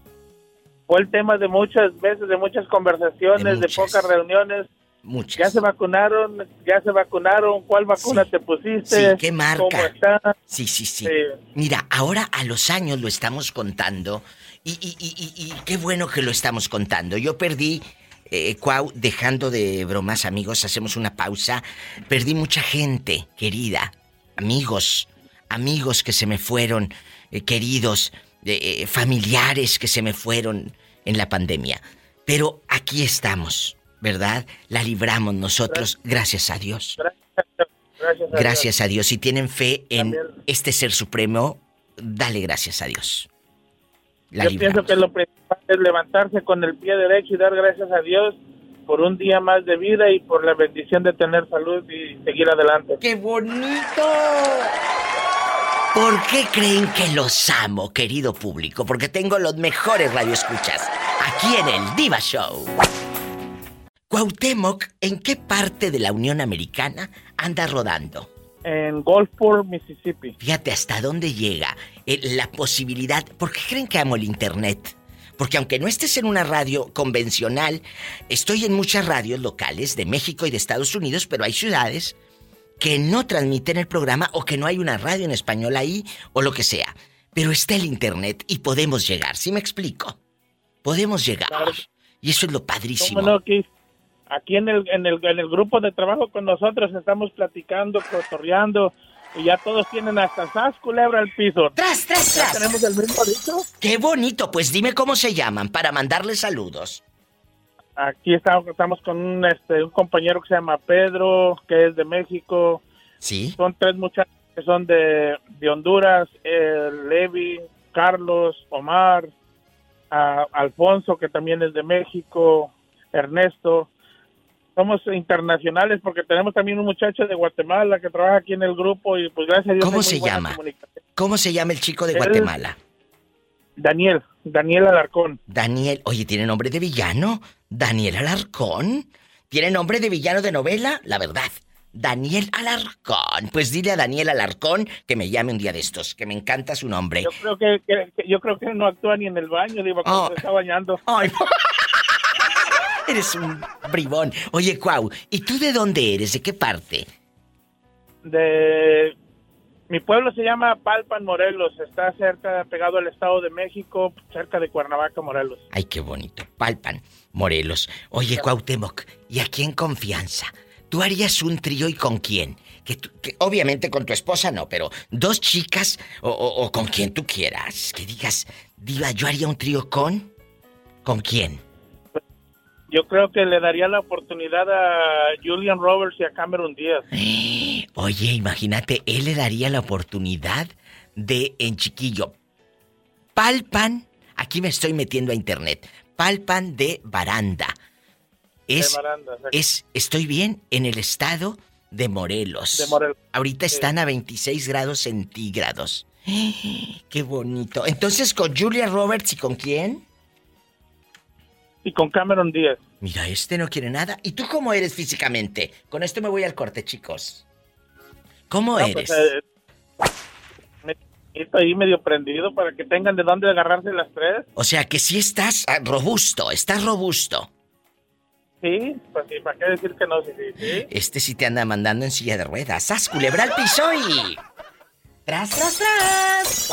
fue el tema de muchas veces, de muchas conversaciones, de, pocas reuniones. Muchas. Ya se vacunaron, ya se vacunaron, ¿cuál vacuna te pusiste? Sí, ¿qué marca? ¿Cómo está? Sí, sí, sí. Sí. Mira, ahora a los años lo estamos contando y, y- y- y- y qué bueno que lo estamos contando. Yo perdí, eh, Cuau, dejando de bromas, amigos, hacemos una pausa. Perdí mucha gente querida, amigos, amigos que se me fueron, eh, queridos, eh, eh, familiares que se me fueron en la pandemia. Pero aquí estamos, ¿verdad? La libramos nosotros, gracias a Dios. Gracias gracias a Gracias a Dios. Si tienen fe en este ser supremo, dale gracias a Dios. La Yo libramos. pienso que lo principal es levantarse con el pie derecho y dar gracias a Dios por un día más de vida y por la bendición de tener salud y seguir adelante. ¡Qué bonito! ¿Por qué creen que los amo, querido público? Porque tengo los mejores radioescuchas aquí en el Diva Show. Cuauhtémoc, ¿en qué parte de la Unión Americana anda rodando? En Gulfport, Mississippi. Fíjate hasta dónde llega eh, la posibilidad. ¿Por qué creen que amo el Internet? Porque aunque no estés en una radio convencional, estoy en muchas radios locales de México y de Estados Unidos, pero hay ciudades que no transmiten el programa o que no hay una radio en español ahí o lo que sea. Pero está el Internet y podemos llegar, ¿sí me explico? Podemos llegar. Y eso es lo padrísimo. ¿Cómo no, Kiss? Aquí en el, en, el, en el grupo de trabajo con nosotros estamos platicando, cotorreando y ya todos tienen hasta sas culebra al piso. ¡Tras, tras, ¿Ya tras! tenemos el mismo dicho? ¡Qué bonito! Pues dime cómo se llaman para mandarles saludos. Aquí estamos, estamos con un, este, un compañero que se llama Pedro, que es de México. Sí. Son tres muchachos que son de, de Honduras, eh, Levi, Carlos, Omar, a- Alfonso, que también es de México, Ernesto. Somos internacionales porque tenemos también un muchacho de Guatemala que trabaja aquí en el grupo y pues gracias a Dios. ¿Cómo se llama? ¿Cómo se llama el chico de Él- Guatemala? Daniel, Daniel Alarcón. Daniel, oye, ¿tiene nombre de villano? Daniel Alarcón. ¿Tiene nombre de villano de novela? La verdad. Daniel Alarcón. Pues dile a Daniel Alarcón que me llame un día de estos, que me encanta su nombre. Yo creo que, que- que- yo creo que no actúa ni en el baño, digo, cuando Oh. se está bañando. Ay, eres un bribón. Oye, Cuau, ¿y tú de dónde eres? ¿De qué parte? de mi pueblo se llama Palpan, Morelos, está cerca, pegado al Estado de México, cerca de Cuernavaca, Morelos. Ay, qué bonito. Palpan, Morelos. Oye, Cuauhtémoc, ¿y aquí en confianza? ¿Tú harías un trío y con quién? Que, tú- que obviamente con tu esposa no, pero dos chicas o, o- o con quien tú quieras. Que digas, Diva, yo haría un trío con... ¿Con quién? Yo creo que le daría la oportunidad a Julian Roberts y a Cameron Díaz. [gasps] Oye, imagínate, él le daría la oportunidad de, en chiquillo, palpan, aquí me estoy metiendo a internet, palpan de baranda. Es, De Baranda, es, estoy bien, en el estado de Morelos. De Morelos. Ahorita están a 26 grados centígrados. [gasps] Qué bonito. Entonces, ¿con Julia Roberts y con quién? Y con Cameron Díaz. Mira, este no quiere nada. ¿Y tú cómo eres físicamente? Con esto me voy al corte, chicos. ¿Cómo No, eres? pues, eh, me- ahí medio prendido para que tengan de dónde agarrarse las tres. O sea que sí estás ah, robusto, estás robusto. Sí, pues sí, ¿para qué decir que no? Sí, sí, sí. Este sí te anda mandando en silla de ruedas. ¡Sas, culebra al piso y... ¡Tras, tras, tras!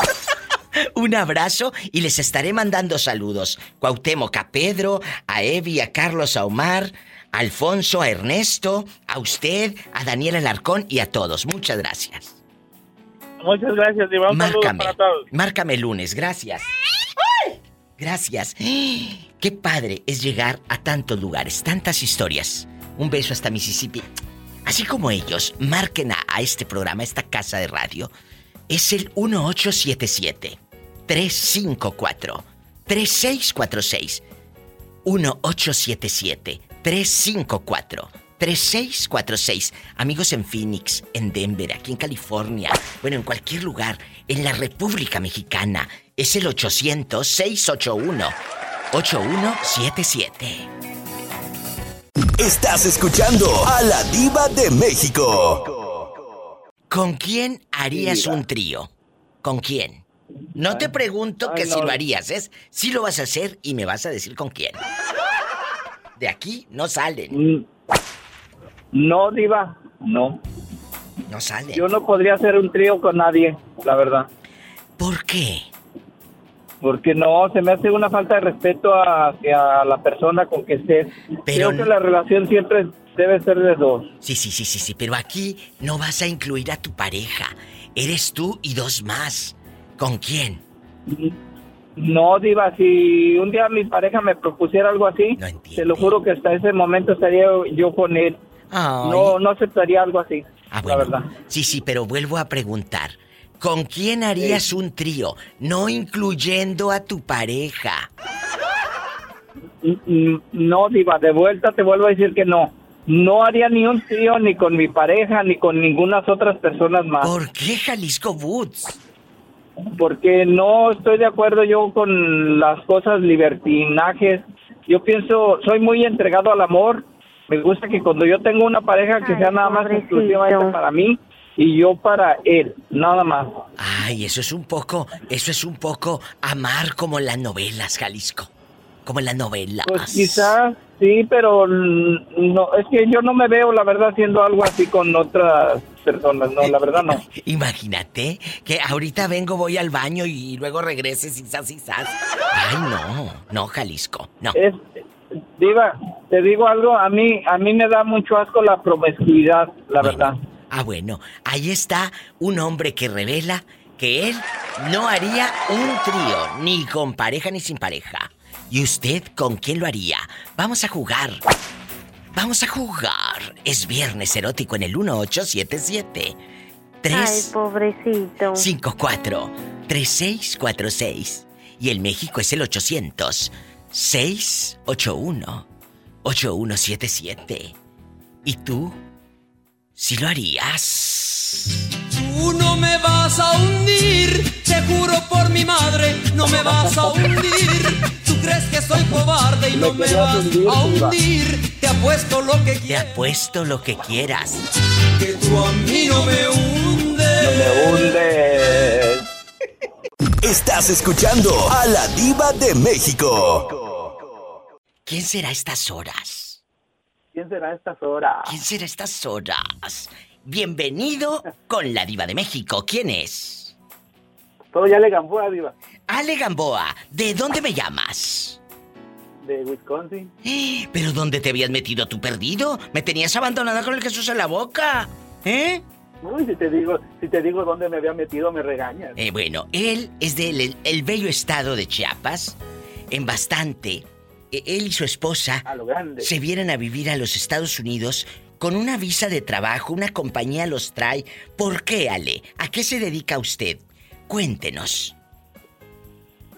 [laughs] Un abrazo y les estaré mandando saludos. Cuauhtémoc a Pedro, a Evi, a Carlos, a Omar, a Alfonso, a Ernesto, a usted, a Daniel Alarcón y a todos. Muchas gracias. Muchas gracias, Diva. Un Márcame. para todos. Márcame el lunes, gracias. Gracias. [gasps] Qué padre es llegar a tantos lugares, tantas historias. Un beso hasta Mississippi. Así como ellos, marquen a, a este programa, a esta casa de radio. Es el 1877 354 3646. 1877 354 3646. Amigos en Phoenix, en Denver, aquí en California, bueno, en cualquier lugar, en la República Mexicana, es el 800-681-8177. Estás escuchando a la diva de México. ¿Con quién harías un trío? ¿Con quién? No te pregunto ay, que si lo harías, es si lo vas a hacer y me vas a decir con quién. De aquí no salen. Mm. No, Diva, no. No salen. Yo no podría hacer un trío con nadie, la verdad. ¿Por qué? Porque no, se me hace una falta de respeto hacia la persona con que estés. Pero Creo que la relación siempre debe ser de dos. Sí, sí, sí, sí, sí, pero aquí no vas a incluir a tu pareja. Eres tú y dos más. ¿Con quién? No, Diva, si un día mi pareja me propusiera algo así, te lo juro que hasta ese momento estaría yo con él. Ay. No, no aceptaría algo así. Ah, La verdad. Sí, sí, pero vuelvo a preguntar. ¿Con quién harías un trío? No incluyendo a tu pareja. Mm, mm, No, Diva, de vuelta te vuelvo a decir que no. No haría ni un trío ni con mi pareja ni con ninguna otras personas más. ¿Por qué Jalisco Woods? Porque no estoy de acuerdo yo con las cosas libertinajes. Yo pienso, soy muy entregado al amor. Me gusta que cuando yo tengo una pareja que sea nada más exclusivamente para mí y yo para él, nada más. Ay, eso es un poco, eso es un poco amar como en las novelas, Jalisco. Como en las novelas. Pues quizás sí, pero no, es que yo no me veo, la verdad, haciendo algo así con otras personas. No, la verdad no. [laughs] Imagínate que ahorita vengo, voy al baño y luego regreses y sas y sas. Ay, no, no, Jalisco, no. Es, Diva, te digo algo, a mí, a mí me da mucho asco la promiscuidad, la verdad. Ah, bueno, ahí está un hombre que revela que él no haría un trío, ni con pareja ni sin pareja. ¿Y usted con quién lo haría? Vamos a jugar. Vamos a jugar. Es viernes erótico en el 1877. 3 Ay, pobrecito. 54 3646 y el México es el 800 681 8177. ¿Y tú? ¿Si lo harías? Tú no me vas a hundir, te juro por mi madre, no me vas a hundir. Tú crees que soy cobarde y no me vas a hundir. Te apuesto lo que Te apuesto lo que quieras. que tú a mí no me hundes. Me hundes. Estás escuchando a la diva de México. ¿Quién será a estas horas? ¿Quién será a estas horas? ¿Quién será a estas horas? Bienvenido con la diva de México. ¿Quién es? Todo ya le Gamboa, Diva, Ale Gamboa. ¿De dónde me llamas? de Wisconsin. [gasps] ¿Pero dónde te habías metido tú perdido? Me tenías abandonada con el Jesús en la boca. ¿Eh? Uy, si te digo, si te digo dónde me había metido, me regañas. Eh, bueno, él es del el, el bello estado de Chiapas. En bastante. eh, Él y su esposa A lo grande. se vienen a vivir a los Estados Unidos con una visa de trabajo, una compañía los trae. ¿Por qué, Ale? ¿A qué se dedica usted? Cuéntenos.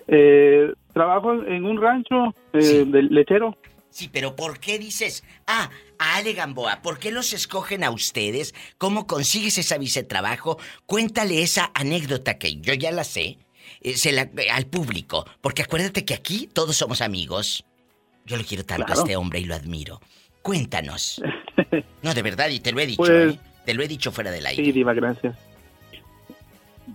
Eh, trabajo en un rancho eh, de lechero. Sí, pero ¿por qué dices, ah, a Ale Gamboa, ¿por qué los escogen a ustedes? ¿Cómo consigues esa visa de trabajo? Cuéntale esa anécdota que yo ya la sé, eh, se la- al público, porque acuérdate que aquí todos somos amigos. Yo lo quiero tanto a este hombre y lo admiro. Cuéntanos. [laughs] No, de verdad, y te lo he dicho, Pues- ¿eh? Te lo he dicho fuera del aire. Sí, Diva, gracias.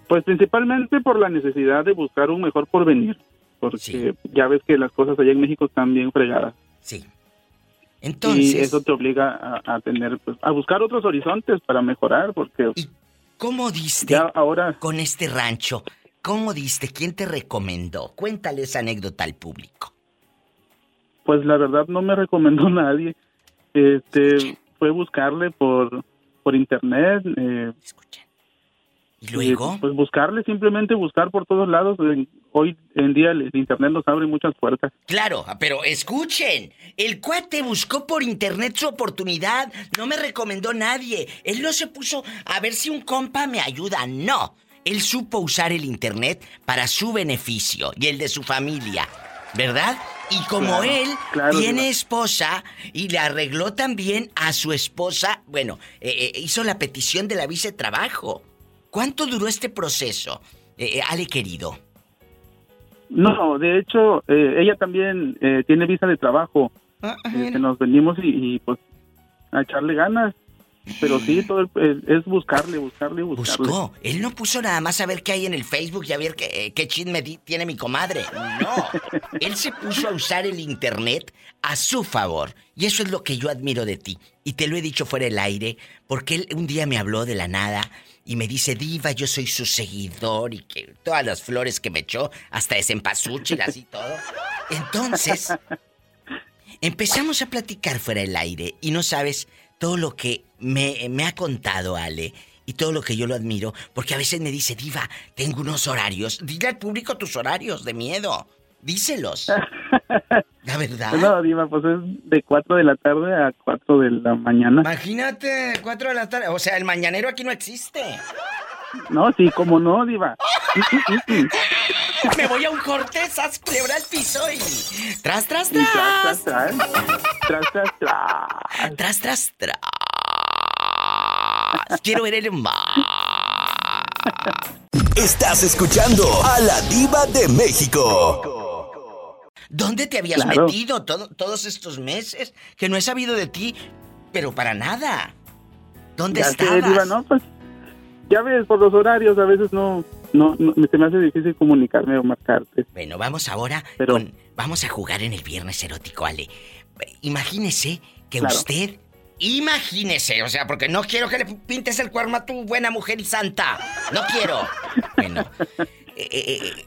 Pues principalmente por la necesidad de buscar un mejor porvenir. Porque ya ves que las cosas allá en México están bien fregadas. Sí. Y Entonces, eso te obliga a, a tener, pues, a buscar otros horizontes para mejorar, porque ¿cómo diste ya ahora con este rancho? ¿Cómo diste? ¿Quién te recomendó? Cuéntale esa anécdota al público. pues la verdad no me recomendó [laughs] nadie. Este, fue buscarle por, por internet. Eh, ¿Y luego? pues buscarle, simplemente buscar por todos lados. Hoy en día el, internet nos abre muchas puertas. Claro, pero escuchen, el cuate buscó por internet su oportunidad, no me recomendó nadie, él no se puso a ver si un compa me ayuda, no, él supo usar el internet para su beneficio y el de su familia, ¿verdad? Y como Claro, él claro, tiene esposa y le arregló también a su esposa, bueno, eh, eh, hizo la petición de la visa de trabajo. ¿Cuánto duró este proceso, eh, eh, Ale querido? No, de hecho, eh, ella también eh, tiene visa de trabajo. Ah, Este, nos venimos y, y, pues a echarle ganas. Pero sí, todo el- es buscarle, buscarle, buscarle. Buscó. Él no puso nada más a ver qué hay en el Facebook y a ver qué, eh, qué chisme tiene mi comadre. No. [laughs] Él se puso a usar el internet a su favor. Y eso es lo que yo admiro de ti. Y te lo he dicho fuera del aire, porque él un día me habló de la nada y me dice, Diva, yo soy su seguidor y que todas las flores que me echó, hasta cempasúchilas y todo. Entonces, empezamos a platicar fuera del aire y no sabes todo lo que me, me ha contado Ale y todo lo que yo lo admiro, porque a veces me dice, Diva, tengo unos horarios. Dile al público tus horarios de miedo. Díselos. [laughs] La verdad. No, Diva, pues es de 4 de la tarde a 4 de la mañana. Imagínate, 4 de la tarde. O sea, el mañanero aquí no existe. No, sí, como no, Diva. [laughs] Me voy a un corte, sas culebra al piso y. Tras, tras, Y tras. tras, tras, tras, tras, tras. Tras, tras, tras. Quiero ver el mar. Estás escuchando a la diva de México. ¿Dónde te habías Claro. metido todo- todos estos meses? Que no he sabido de ti, pero para nada. ¿Dónde Ya estabas? No, pues ya ves, por los horarios a veces no, no, no se me hace difícil comunicarme o marcarte. Bueno, vamos ahora Pero- con... Vamos a jugar en el viernes erótico, Ale. Imagínese que Claro. usted... Imagínese, o sea, porque no quiero que le pintes el cuerno a tu buena mujer y santa. No quiero. Bueno, [laughs] eh, eh, eh,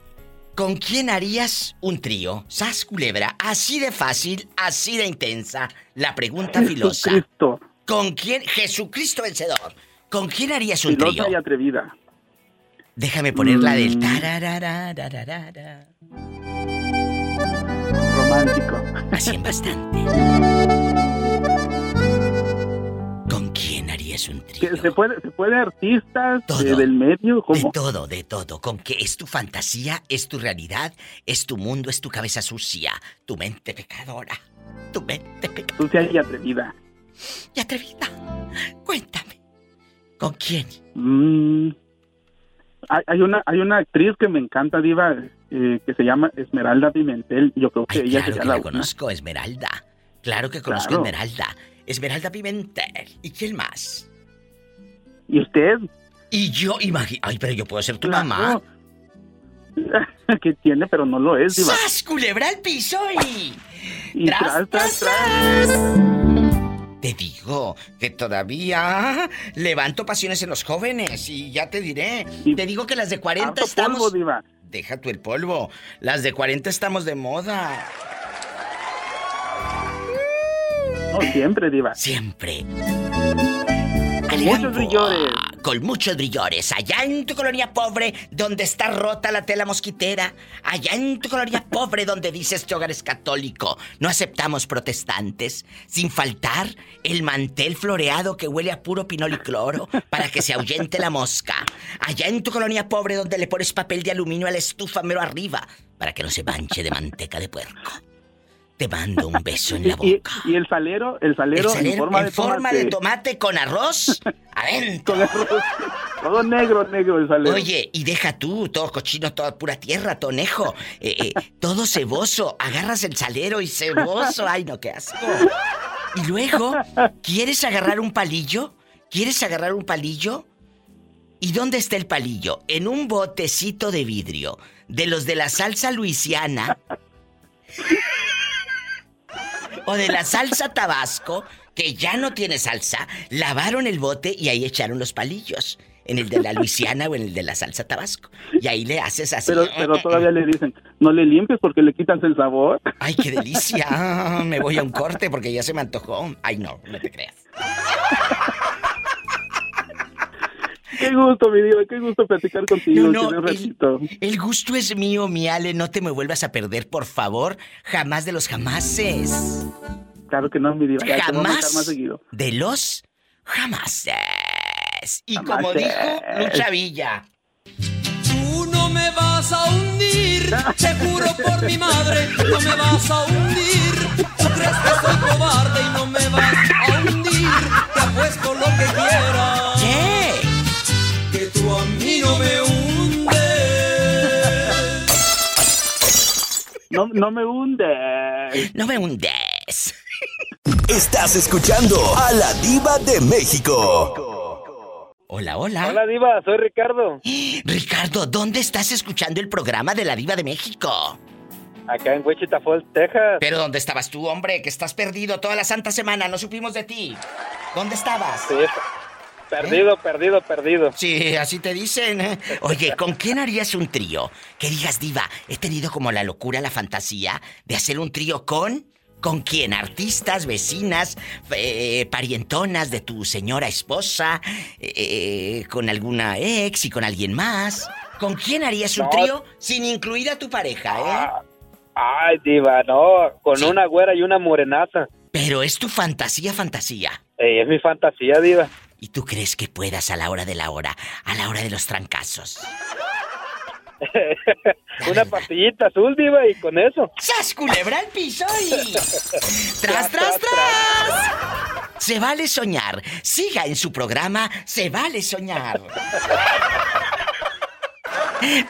¿con quién harías un trío? Sas culebra, así de fácil, así de intensa. La pregunta filosa. Jesucristo, ¿Con quién? Jesucristo vencedor. ¿Con quién harías un trío? filosa y atrevida. Déjame poner la del Mm. tarararararara. Romántico. Así en bastante. [laughs] harías un trío? Que se puede, se puede artistas Todo. eh, del medio, De como todo, de todo. ¿Con qué es tu fantasía? ¿Es tu realidad? ¿Es tu mundo? ¿Es tu cabeza sucia? ¿Tu mente pecadora? ¿Tu mente pecadora? sucia y atrevida. Y atrevida. Cuéntame. ¿Con quién? Mm, hay, hay una hay una actriz que me encanta, Diva, eh, que se llama Esmeralda Pimentel. Yo creo que Ay, ella claro sería que la conozco, Esmeralda. Claro que conozco Claro. Esmeralda. Esmeralda Pimentel. ¿Y quién más? ¿Y usted? Y yo, imagino. Ay, pero yo puedo ser tu Claro. mamá. [laughs] que tiene, pero no lo es, Diva. ¡Sas! Culebra al piso y. Y tras, tras, Te digo que todavía levanto pasiones en los jóvenes y ya te diré. Te digo que las de 40 Harto estamos. polvo, Diva. Deja tú el polvo. Las de 40 estamos de moda. No, siempre, Diva. Siempre. Con muchos brillores. Con muchos brillores. Allá en tu colonia pobre, donde está rota la tela mosquitera. Allá en tu colonia [laughs] pobre, donde dice este hogar es católico. No aceptamos protestantes. Sin faltar el mantel floreado que huele a puro pinol y cloro para que se ahuyente la mosca. Allá en tu colonia pobre, donde le pones papel de aluminio a la estufa mero arriba para que no se manche de manteca de puerco. Te mando un beso en [laughs] la Y, boca. y el salero, el salero, El salero en forma, en de, forma tomate. de tomate con arroz. [laughs] Adentro. Con arroz. Todo negro, negro el salero. Oye, y deja tú, todo cochino, toda pura tierra, tonejo, eh, eh, todo ceboso. Agarras el salero y ceboso. Ay, no, qué asco. Y luego, ¿quieres agarrar un palillo? ¿Quieres agarrar un palillo? ¿Y dónde está el palillo? En un botecito de vidrio. De los de la salsa luisiana. O de la salsa tabasco, que ya no tiene salsa, lavaron el bote y ahí echaron los palillos. En el de la Luisiana o en el de la salsa tabasco. Y ahí le haces así. Pero, pero todavía le dicen, no le limpies porque le quitas el sabor. Ay, qué delicia. Ah, me voy a un corte porque ya se me antojó. Ay, no, no te creas. Qué gusto, mi diva, qué gusto platicar contigo. No, no, el-. El gusto es mío, mi Ale. No te me vuelvas a perder, por favor. Jamás de los jamases. Claro que no, mi diva. Ya te voy a marcar Jamás más seguido. de los jamases. Y Jamases. como dijo Lucha Villa. Tú no me vas a hundir, te juro por mi madre, no me vas a hundir. Tú crees que soy cobarde y no me vas a hundir, te apuesto lo que quieras. No, no me hundes. No me hundes. Estás escuchando a la diva de México. Hola, hola. Hola, Diva, soy Ricardo. Ricardo, ¿dónde estás escuchando el programa de la Diva de México? Acá en Wichita Falls, Texas. Pero ¿dónde estabas tú, hombre? Que estás perdido toda la santa semana, no supimos de ti. ¿Dónde estabas? Sí, perdido, perdido, perdido. Sí, así te dicen. ¿eh? Oye, ¿con quién harías un trío? Que digas, diva, he tenido como la locura, la fantasía de hacer un trío con... ¿Con quién? ¿Artistas, vecinas, eh, parientonas de tu señora esposa? eh, ¿Con alguna ex y con alguien más? ¿Con quién harías un No. trío sin incluir a tu pareja, eh? Ay, diva, no, con una güera y una morenaza. Pero es tu fantasía, fantasía. Ey, es mi fantasía, diva. ¿Y tú crees que puedas a la hora de la hora, a la hora de los trancazos? [laughs] una pastillita azul, diva, y con eso. ¡Sas, culebra al piso y... [laughs] ¡Tras, tras, tras! Se vale soñar. Siga en su programa Se vale soñar.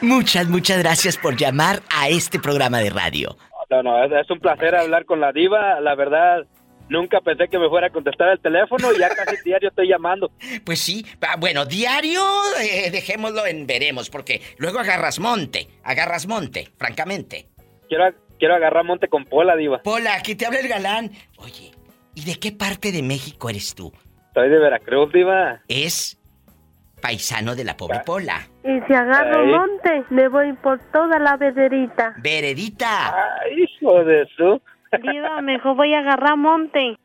Muchas, muchas gracias por llamar a este programa de radio. No, no, es, es un placer hablar con la diva. La verdad, nunca pensé que me fuera a contestar el teléfono y ya casi [laughs] diario estoy llamando. Pues sí, ah, bueno, diario eh, dejémoslo en veremos, porque luego agarras monte, agarras monte, francamente. Quiero, quiero agarrar monte con Pola, diva. Pola, aquí te habla el galán. Oye, ¿y de qué parte de México eres tú? Soy de Veracruz, diva. Es paisano de la pobre Pola. Y si agarro Ay. monte, me voy por toda la vederita. Veredita. Ay, hijo de su. Diva, mejor voy a agarrar monte.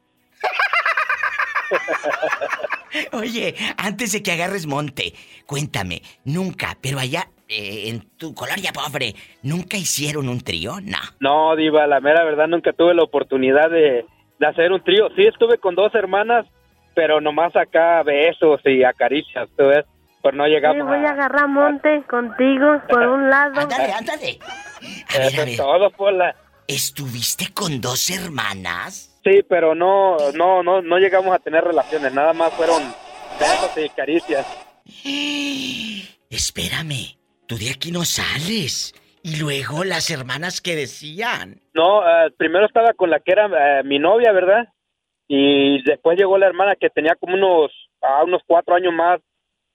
Oye, antes de que agarres monte, cuéntame, nunca, pero allá eh, en tu colonia pobre, ¿nunca hicieron un trío? No. No, diva, la mera verdad nunca tuve la oportunidad de, de hacer un trío. Sí estuve con dos hermanas, pero nomás acá besos y acaricias, tú ves. Pero no Sí, llegamos voy a a... agarrar monte contigo por [laughs] un lado. Ándale, ándale. Eso es todo, Pola. ¿Estuviste con dos hermanas? Sí, pero no, no, no, no llegamos a tener relaciones. Nada más fueron besos y caricias. [gasps] Espérame, tú de aquí no sales. Y luego las hermanas que decían. No, eh, primero estaba con la que era eh, mi novia, ¿verdad? Y después llegó la hermana que tenía como unos, a unos cuatro años más,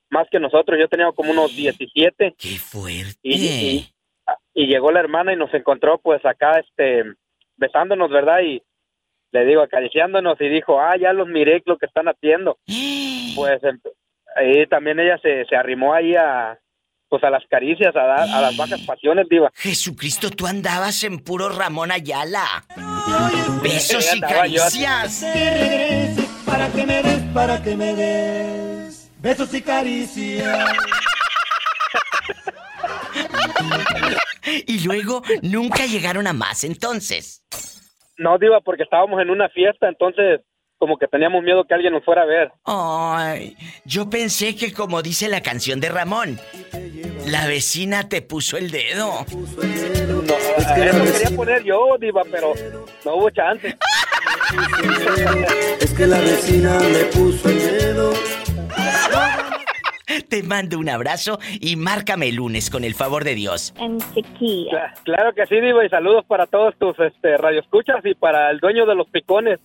más que nosotros. Yo tenía como unos [gasps] 17. ¡Qué fuerte! Y, y- y llegó la hermana y nos encontró pues acá, este, besándonos, ¿verdad? Y le digo, acariciándonos y dijo, ah, ya los miré lo que están haciendo. [gasps] Pues em- ahí también ella se, se arrimó ahí a, pues a las caricias, a, dar- a las bajas [gasps] pasiones, diva. Jesucristo, tú andabas en puro Ramón Ayala. [laughs] Besos y caricias. Para que me des, para que me des besos y caricias. [laughs] Y luego nunca llegaron a más, entonces. No, diva, porque estábamos en una fiesta, entonces como que teníamos miedo que alguien nos fuera a ver. Ay, yo pensé que como dice la canción de Ramón, la vecina te puso el dedo. No, eso quería poner yo, diva, pero no hubo chance. [laughs] Es que la vecina me puso el dedo. [laughs] [laughs] Te mando un abrazo y márcame el lunes con el favor de Dios. En. Cla- Claro que sí, diva, y saludos para todos tus este, radioescuchas y para el dueño de los picones.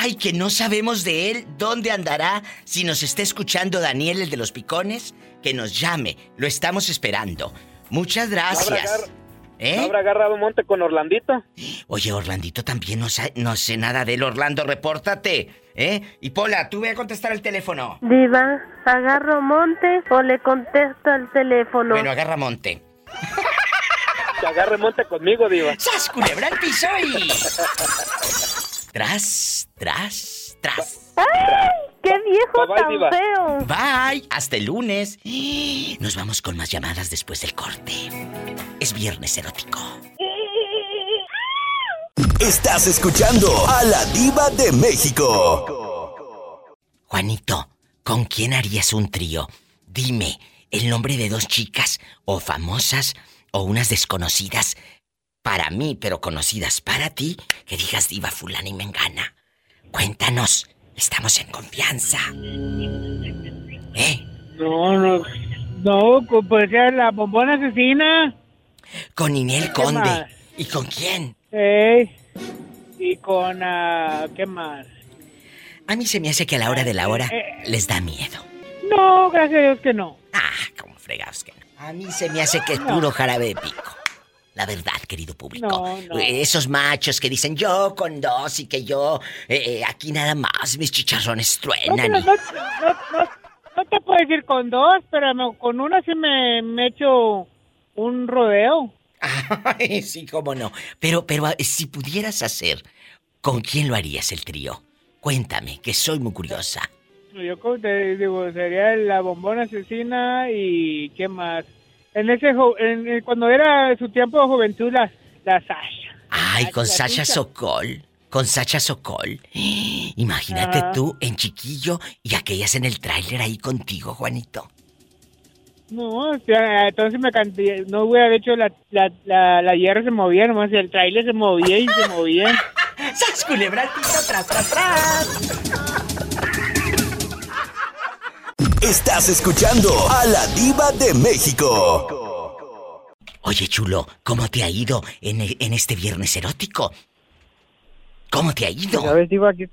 Ay, que no sabemos de él, dónde andará. Si nos está escuchando Daniel, el de los picones, que nos llame. Lo estamos esperando. Muchas ¿No habrá, gracias. ¿Eh? ¿no habrá agarrado monte con Orlandito? Oye, Orlandito también no, sa- no sé nada de él. Orlando, repórtate. ¿Eh? Y Pola, tú ve a contestar el teléfono. Diva, agarro monte o le contesto al teléfono. Bueno, agarra monte. Que agarre monte conmigo, diva. ¡Sas, culebra al piso y... Tras, tras, tras. ¡Ay! ¡Qué viejo Bye, bye, tan diva. feo! Bye, hasta el lunes. [gasps] Nos vamos con más llamadas después del corte. Es viernes erótico. Estás escuchando a la diva de México. Juanito, ¿con quién harías un trío? Dime el nombre de dos chicas, o famosas, o unas desconocidas para mí, pero conocidas para ti, que digas diva fulana y mengana. Cuéntanos, estamos en confianza. ¿Eh? No, no. No, pues ya la bombona asesina. Con Inel ¿Qué Conde. más? ¿Y con quién? Ey. Y con. ah, ¿Qué más? A mí se me hace que a la hora de la hora les da miedo. No, gracias a Dios que no. Ah, como fregados que no. A mí se me hace que es puro jarabe de pico. La verdad, querido público. No, no. Esos machos que dicen yo con dos y que yo eh, eh, aquí nada más mis chicharrones truenan. no, no, no, no te puedo decir con dos, pero con una sí me, me he hecho un rodeo. [laughs] Ay, sí, cómo no. Pero, pero ah, si pudieras hacer, ¿con quién lo harías el trío? Cuéntame, que soy muy curiosa. Yo como te digo, sería la bombona asesina y ¿qué más? En ese en, en- cuando era su tiempo de juventud la, la Sasha. Ay, con La Sasha tuya. Sokol. Con Sacha Sokol. Imagínate Ah. tú en chiquillo y aquellas en el tráiler ahí contigo, Juanito. No, o sea, entonces me canté, no hubiera hecho la, la, la, la hierra se movía, nomás el trailer se movía y se movía. [laughs] ¡Sas, culebra tras, tras, tras! Estás escuchando a la diva de México. Oye, chulo, ¿cómo te ha ido en, e- en este viernes erótico? ¿Cómo te ha ido? ¿Sabes, Diva? Aquí,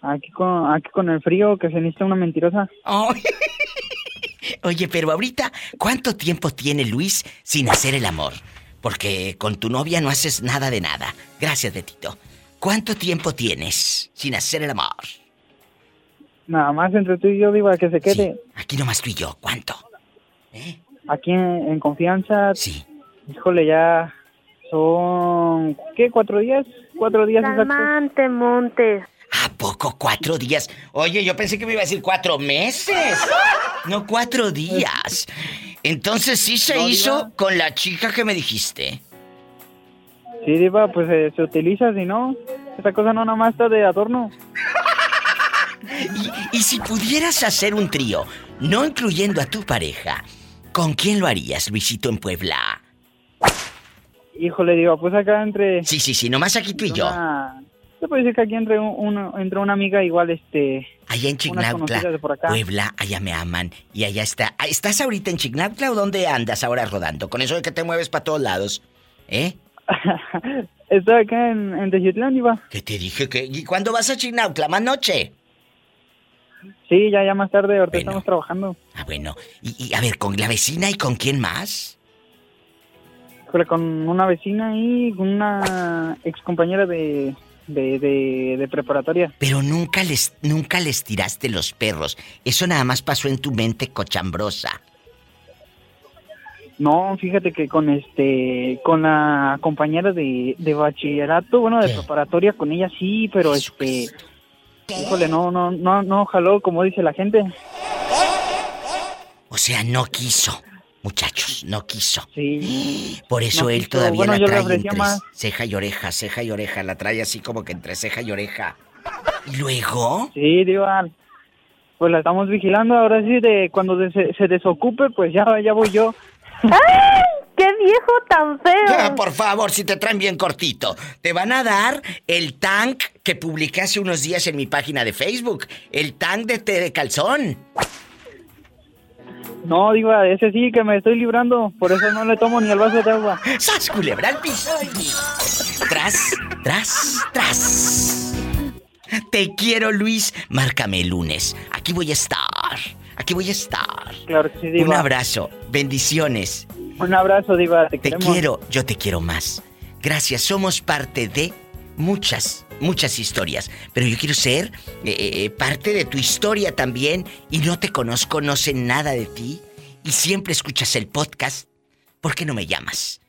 aquí, con, aquí con el frío que se necesita una mentirosa. [laughs] Oye, pero ahorita, ¿cuánto tiempo tiene Luis sin hacer el amor? Porque con tu novia no haces nada de nada. Gracias, Betito. ¿Cuánto tiempo tienes sin hacer el amor? Nada más entre tú y yo, Diva, que se quede. Aquí nomás tú y yo, ¿cuánto? Aquí en, en confianza. Sí. Híjole, ya son... ¿Qué? ¿Cuatro días? ¿Cuatro días exactos? Calmante, Montes. ¿A poco cuatro días? Oye, yo pensé que me iba a decir cuatro meses. No cuatro días. Entonces sí se No, hizo con la chica que me dijiste. Sí, Diva, pues eh, se utiliza, si no, esta cosa no nada más está de adorno. Y si pudieras hacer un trío, no incluyendo a tu pareja, ¿con quién lo harías, Luisito, en Puebla? Híjole, Diva, pues acá entre... Sí, sí, sí, nomás aquí tú y yo. Una- Se puede decir que aquí entre, un- una, entre una amiga igual, este... Allá en Chignautla. Puebla, allá me aman. Y allá está. Ah, ¿Estás ahorita en Chignautla o dónde andas ahora rodando? Con eso de que te mueves para todos lados. ¿Eh? [laughs] Estoy acá en, en Tejiutlán, Diva. Que te dije que... ¿Y cuándo vas a Chignautla? ¿Más noche? Sí, ya, ya más tarde, ahorita estamos trabajando. Ah, bueno. Y, y, a ver, ¿con la vecina y con quién más? Con una vecina y con una ex compañera de, de, de, de preparatoria. Pero nunca les, nunca les tiraste los perros. Eso nada más pasó en tu mente cochambrosa. No, fíjate que con este, con la compañera de, de bachillerato, bueno, de preparatoria, con ella sí, pero este, híjole, no, no, no, no jaló como dice la gente. O sea, no quiso. Muchachos, no quiso. Sí. Por eso No él quiso. todavía Bueno, la trae entre más. ceja y oreja, ceja y oreja. La trae así como que entre ceja y oreja. ¿Y luego? Sí, Diva. Pues la estamos vigilando, ahora sí, de cuando de- se, se desocupe, pues ya, ya voy yo. [laughs] ¡Ay! ¡Qué viejo tan feo! Ah, por favor, si te traen bien cortito. Te van a dar el tank que publiqué hace unos días en mi página de Facebook. El tank de té de calzón. No, Diva, ese sí que me estoy librando, por eso no le tomo ni el vaso de agua. [laughs] ¡Sas, culebra al piso! Tras, tras, tras. Te quiero, Luis. Márcame el lunes. Aquí voy a estar. Aquí voy a estar. Claro que sí, Diva. Un abrazo. Bendiciones. Un abrazo, Diva, te, Te queremos. quiero, yo te quiero más. Gracias, somos parte de muchas, muchas historias. Pero yo quiero ser eh, eh, parte de tu historia también. Y no te conozco, no sé nada de ti. Y siempre escuchas el podcast. ¿Por qué no me llamas?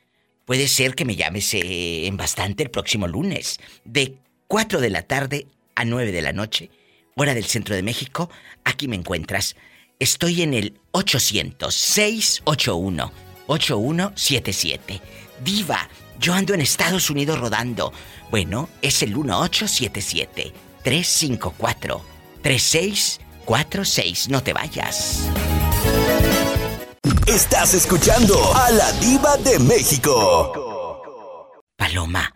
Puede ser que me llames eh, en bastante el próximo lunes. De 4 de la tarde a 9 de la noche, hora del centro de México. Aquí me encuentras. Estoy en el 800-681-8177. Diva, yo ando en Estados Unidos rodando. Bueno, es el 1877-354-3646. No te vayas. Estás escuchando a la diva de México. Paloma,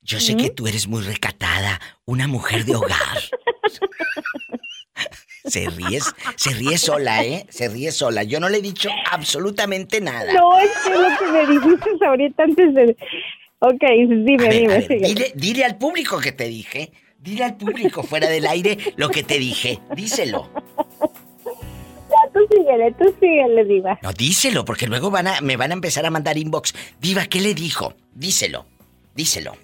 yo sé que tú eres muy recatada, una mujer de hogar. [laughs] Se ríe, se ríe sola, ¿eh? Se ríe sola. Yo no le he dicho absolutamente nada. No, es que lo que me dijiste ahorita antes de... Ok, dime, A dime, a ver, sigue. dile, dile al público que te dije. Dile al público fuera del aire lo que te dije. Díselo. Ya, tú síguele, tú síguele, Diva. No, díselo, porque luego van a, me van a empezar a mandar inbox. Diva, ¿qué le dijo? Díselo. Díselo.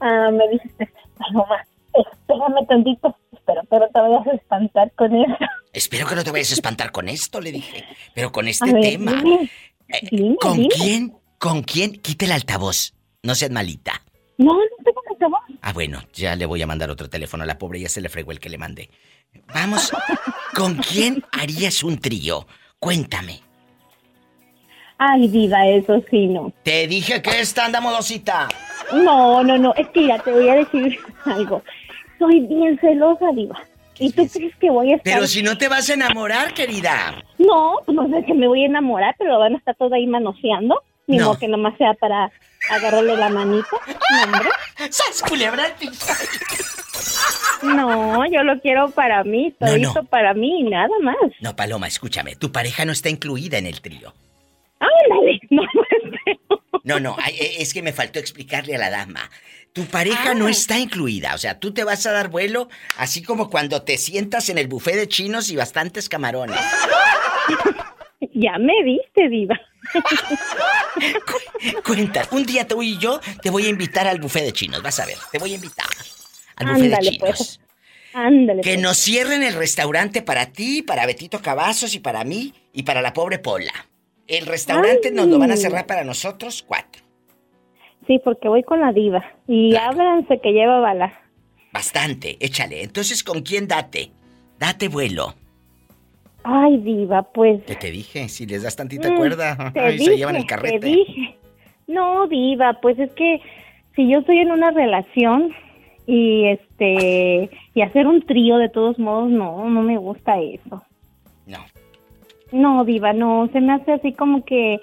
Ah, me dijiste, Paloma, espérame tantito, espero, pero te vayas a espantar con eso. Espero que no te vayas a espantar con esto, le dije. Pero con este ver, tema. dime, Eh, dime, ¿Con dime. quién? ¿Con quién? Quite el altavoz. No seas malita. No, no tengo altavoz. Ah, bueno, ya le voy a mandar otro teléfono a la pobre, ya se le fregó el que le mandé. Vamos, ¿con quién harías un trío? Cuéntame. Ay, diva, eso sí, no. Te dije que esta anda modosita. No, no, no. Es que ya te voy a decir [laughs] algo. Soy bien celosa, diva. ¿Y tú crees que voy a estar...? Pero si no te vas a enamorar, querida. No, pues no sé que me voy a enamorar, pero van a estar todos ahí manoseando. Ni No. modo que nomás sea para agarrarle la manita. No, hombre. ¡Sas, culebra! No, yo lo quiero para mí, No, todito no. para mí y nada más. No, Paloma, escúchame. Tu pareja no está incluida en el trío. Ándale, no, [laughs] No, no, eh, es que me faltó explicarle a la dama. Tu pareja no está incluida, o sea, tú te vas a dar vuelo, así como cuando te sientas en el buffet de chinos y bastantes camarones. [laughs] ya me viste, diva. Cuenta, un día tú y yo te voy a invitar al buffet de chinos, vas a ver, te voy a invitar al buffet de Ándale, chinos. pues. Ándale. Que pues. nos cierren el restaurante para ti, para Betito Cavazos y para mí y para la pobre Pola. El restaurante nos lo van a cerrar para nosotros cuatro. Sí, porque voy con la diva. Y ábranse que lleva bala. Bastante, échale. Entonces, ¿con quién date? Date vuelo. Ay, diva, pues... ¿Qué te dije? Si les das tantita Mm, cuerda, te [laughs] ay, se llevan el Te carrete. dije. No, diva, pues es que si yo estoy en una relación y este y hacer un trío de todos modos, no, no me gusta eso. No. No, diva, no, se me hace así como que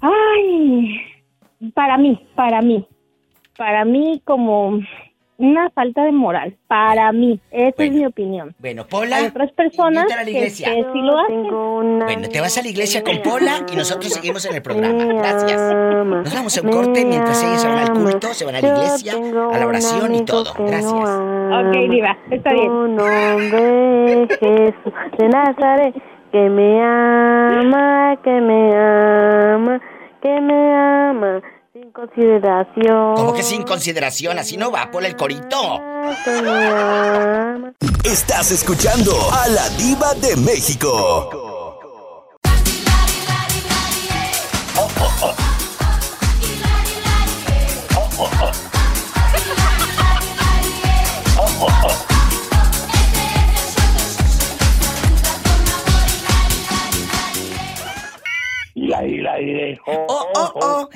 ay, para mí, para mí. Para mí como una falta de moral, para mí, esa es mi opinión. Bueno, Pola, Hay otras personas a la que, iglesia. que sí lo hacen. Bueno, te vas a la iglesia con Pola y nosotros seguimos en el programa. Gracias. Nos vamos a un corte mientras ellos se van al culto, se van a la iglesia, a la oración y todo. Gracias. Ok, diva, está bien. Tu nombre Jesús de Nazaret, que me ama, que me ama, que me ama, consideración. ¿Cómo que sin consideración? Así no va, Pola el corito. Estás escuchando a la diva de México. Oh, oh, oh.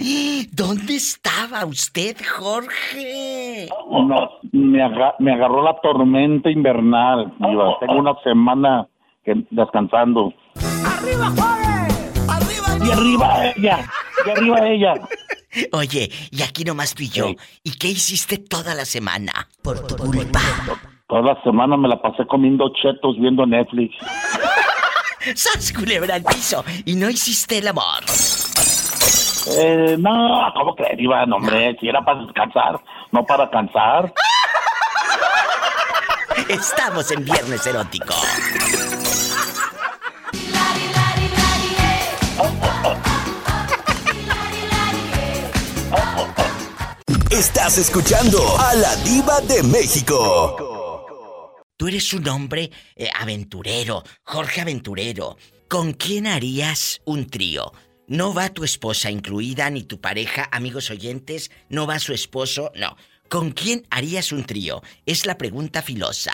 ¿Dónde estaba usted, Jorge? No, me, aga- me agarró la tormenta invernal. Diva. Tengo una semana que, descansando. ¡Arriba, joven! ¡Arriba! Y arriba ella, y arriba ella. Oye, y aquí nomás tú y yo. ¿Y qué hiciste toda la semana? Por tu culpa. Toda la semana me la pasé comiendo chetos viendo Netflix. ¡Sas, culebra al piso! Y no hiciste el amor. Eh, no, ¿cómo crees, Diva? No, hombre, si era para descansar, no para cansar. Estamos en Viernes Erótico. Estás escuchando a la diva de México. Tú eres un hombre eh, aventurero, Jorge Aventurero. ¿Con quién harías un trío? No va tu esposa incluida, ni tu pareja, amigos oyentes, no va su esposo, no. ¿Con quién harías un trío? Es la pregunta filosa.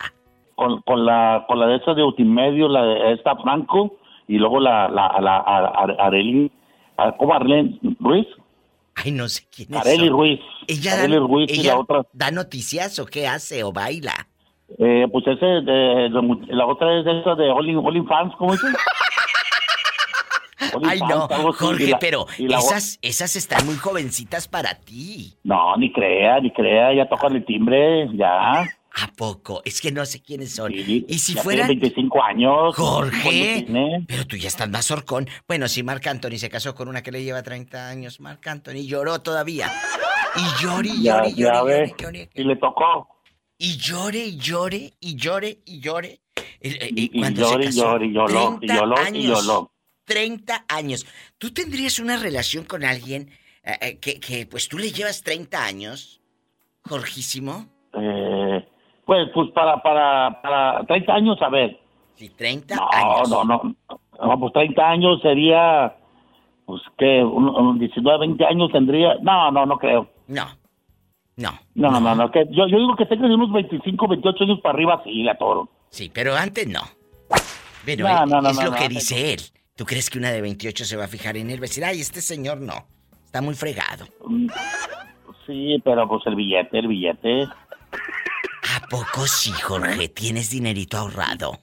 Con, con la con la de esa de Ultimedio, la de esta Franco, y luego la, la, la, a- a- Arely, a- ¿cómo Arely Ruiz? Ay, no sé quién es. Arely Ruiz. Ella, y la otra. da noticias o qué hace o baila. Eh, pues ese, de, de- la otra es esa de All, In- All In Fans, ¿cómo dice? All In Ay, no, Jorge, la- pero esas, esas están muy jovencitas para ti. No, ni crea, ni crea, ya tocan el timbre, ya. ¿A poco? Es que no sé quiénes son. y si ya fueran... tiene 25 años. Jorge, pero tú ya estás más horcón. Bueno, si Marc Anthony se casó con una que le lleva 30 años, Marc Anthony lloró todavía. Y Ya, llore, y ya llore, ve, llore, llore. y le tocó. Y llore, y llore, y llore, y llore. El- Y, cuando se llore, y llore, lloró, y 30 lloró, y años. lloró. 30 años. ¿Tú tendrías una relación con alguien eh, eh, que, que, pues tú le llevas 30 años, Jorgísimo? Eh, pues, pues para, para, para 30 años, a ver. Sí, 30 no, años. No, no, no. pues 30 años sería, pues, que un, un 19, 20 años tendría. No, no, no creo. No. No. No, no, no, no, que yo, yo digo que tenga de unos 25, 28 años para arriba, sí, la toro. Sí, pero antes no. Pero No, él- no, no, es lo que dice él. ¿Tú crees que una de 28 se va a fijar en él? Va a decir, ay, este señor no. Está muy fregado. Sí, pero pues el billete, el billete. ¿A poco sí, Jorge? ¿Tienes dinerito ahorrado?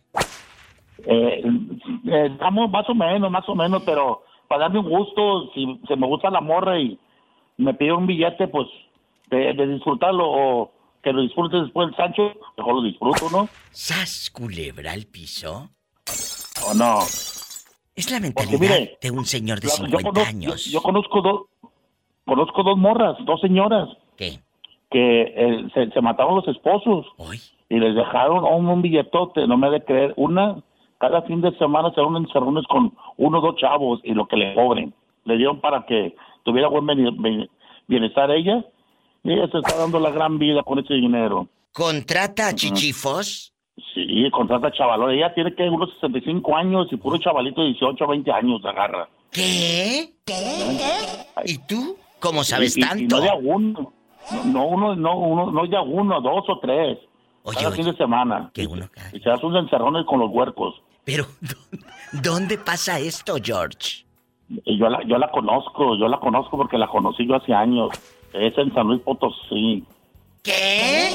Eh, eh, estamos más o menos, más o menos, pero para darme un gusto, si se me gusta la morra y me pide un billete, pues de, de disfrutarlo o que lo disfrute después el Sancho, mejor lo disfruto, ¿no? ¿Sas culebra al piso? ¿O no? Es la mentalidad mire, de un señor de Yo- 50 yo, conozco, años. Yo, yo conozco dos, conozco dos morras, dos señoras. ¿Qué? Que eh, se, se mataron los esposos. Y les dejaron un, un billetote, no me ha de creer. Una, cada fin de semana se unen encerrones con uno o dos chavos y lo que le cobren. Le dieron para que tuviera buen bienestar ella. Ella se está dando la gran vida con ese dinero. ¿Contrata a chichifos? Sí, contrata chavalón. Ella tiene que unos 65 años y puro chavalito de 18 o 20 años agarra. ¿Qué? ¿Y tú? ¿Cómo sabes Y- tanto? Y no de a uno. No, no uno, no, uno, no de a uno, dos o tres. cada fin de semana. Que uno Y se hace unos encerrones con los huercos. Pero, ¿dónde pasa esto, George? Yo la, yo la conozco, yo la conozco porque la conocí yo hace años. Es en San Luis Potosí. ¿Qué?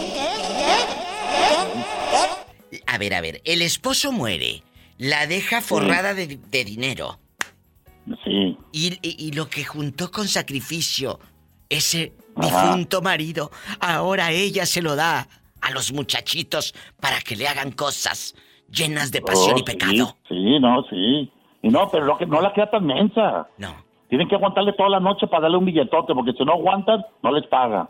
A ver, a ver, el esposo muere, la deja forrada de, de dinero. Sí. Y, y- y lo que juntó con sacrificio, ese Ajá. difunto marido, ahora ella se lo da a los muchachitos para que le hagan cosas llenas de pasión Oh, y pecado. Sí, sí, no, sí. Y no, pero lo que, no la queda tan mensa. No. Tienen que aguantarle toda la noche para darle un billetote, porque si no aguantan, no les paga.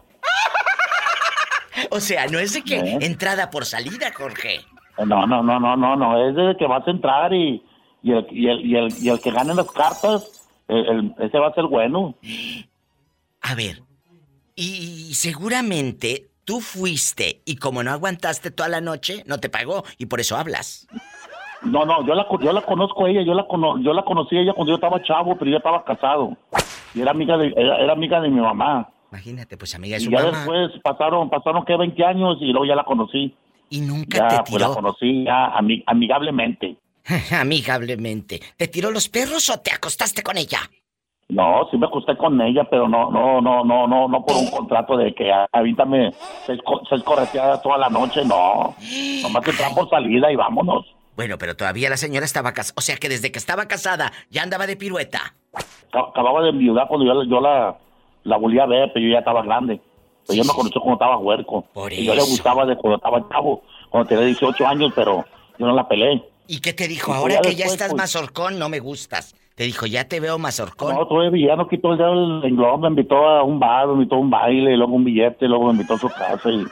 O sea, no es de que ¿Eh? entrada por salida, Jorge. No, no, no, no, no, no. Es de que vas a entrar y, y, el, y, el, y, el, y el que gane las cartas, el- el- ese va a ser bueno. A ver, y seguramente tú fuiste y como no aguantaste toda la noche, no te pagó y por eso hablas. No, no, yo la, yo la conozco a ella, yo la, cono, yo la conocí a ella cuando yo estaba chavo, pero yo estaba casado. Y era amiga de, era, era amiga de mi mamá. Imagínate, pues amiga de Y su ya mamá. después pasaron, pasaron que 20 años y luego ya la conocí. Y nunca Ya, te pues la tiró. conocí ya ami- amigablemente. [laughs] Amigablemente. ¿Te tiró los perros o te acostaste con ella? No, sí me acosté con ella, pero no, no, no, no, no, no por un contrato de que avíntame seis, seis correteadas toda la noche, no. [gasps] Nomás entrar por salida y vámonos. Bueno, pero todavía la señora estaba casada. O sea que desde que estaba casada ya andaba de pirueta. Ac- Acababa de enviudar cuando yo, la- yo la, la volví a ver, pero yo ya estaba grande. Pero yo me conocí cuando estaba huerco. Por y yo le gustaba de cuando estaba chavo, cuando tenía 18 años, pero yo no la peleé. ¿Y qué te dijo? Y pues Ahora ya que ya estás pues- mazorcón, no me gustas. Te dijo, ya te veo mazorcón. No, todavía ya no quitó el dedo del renglón, me invitó a un bar, me invitó a un baile, y luego un billete, y luego me invitó a su casa y,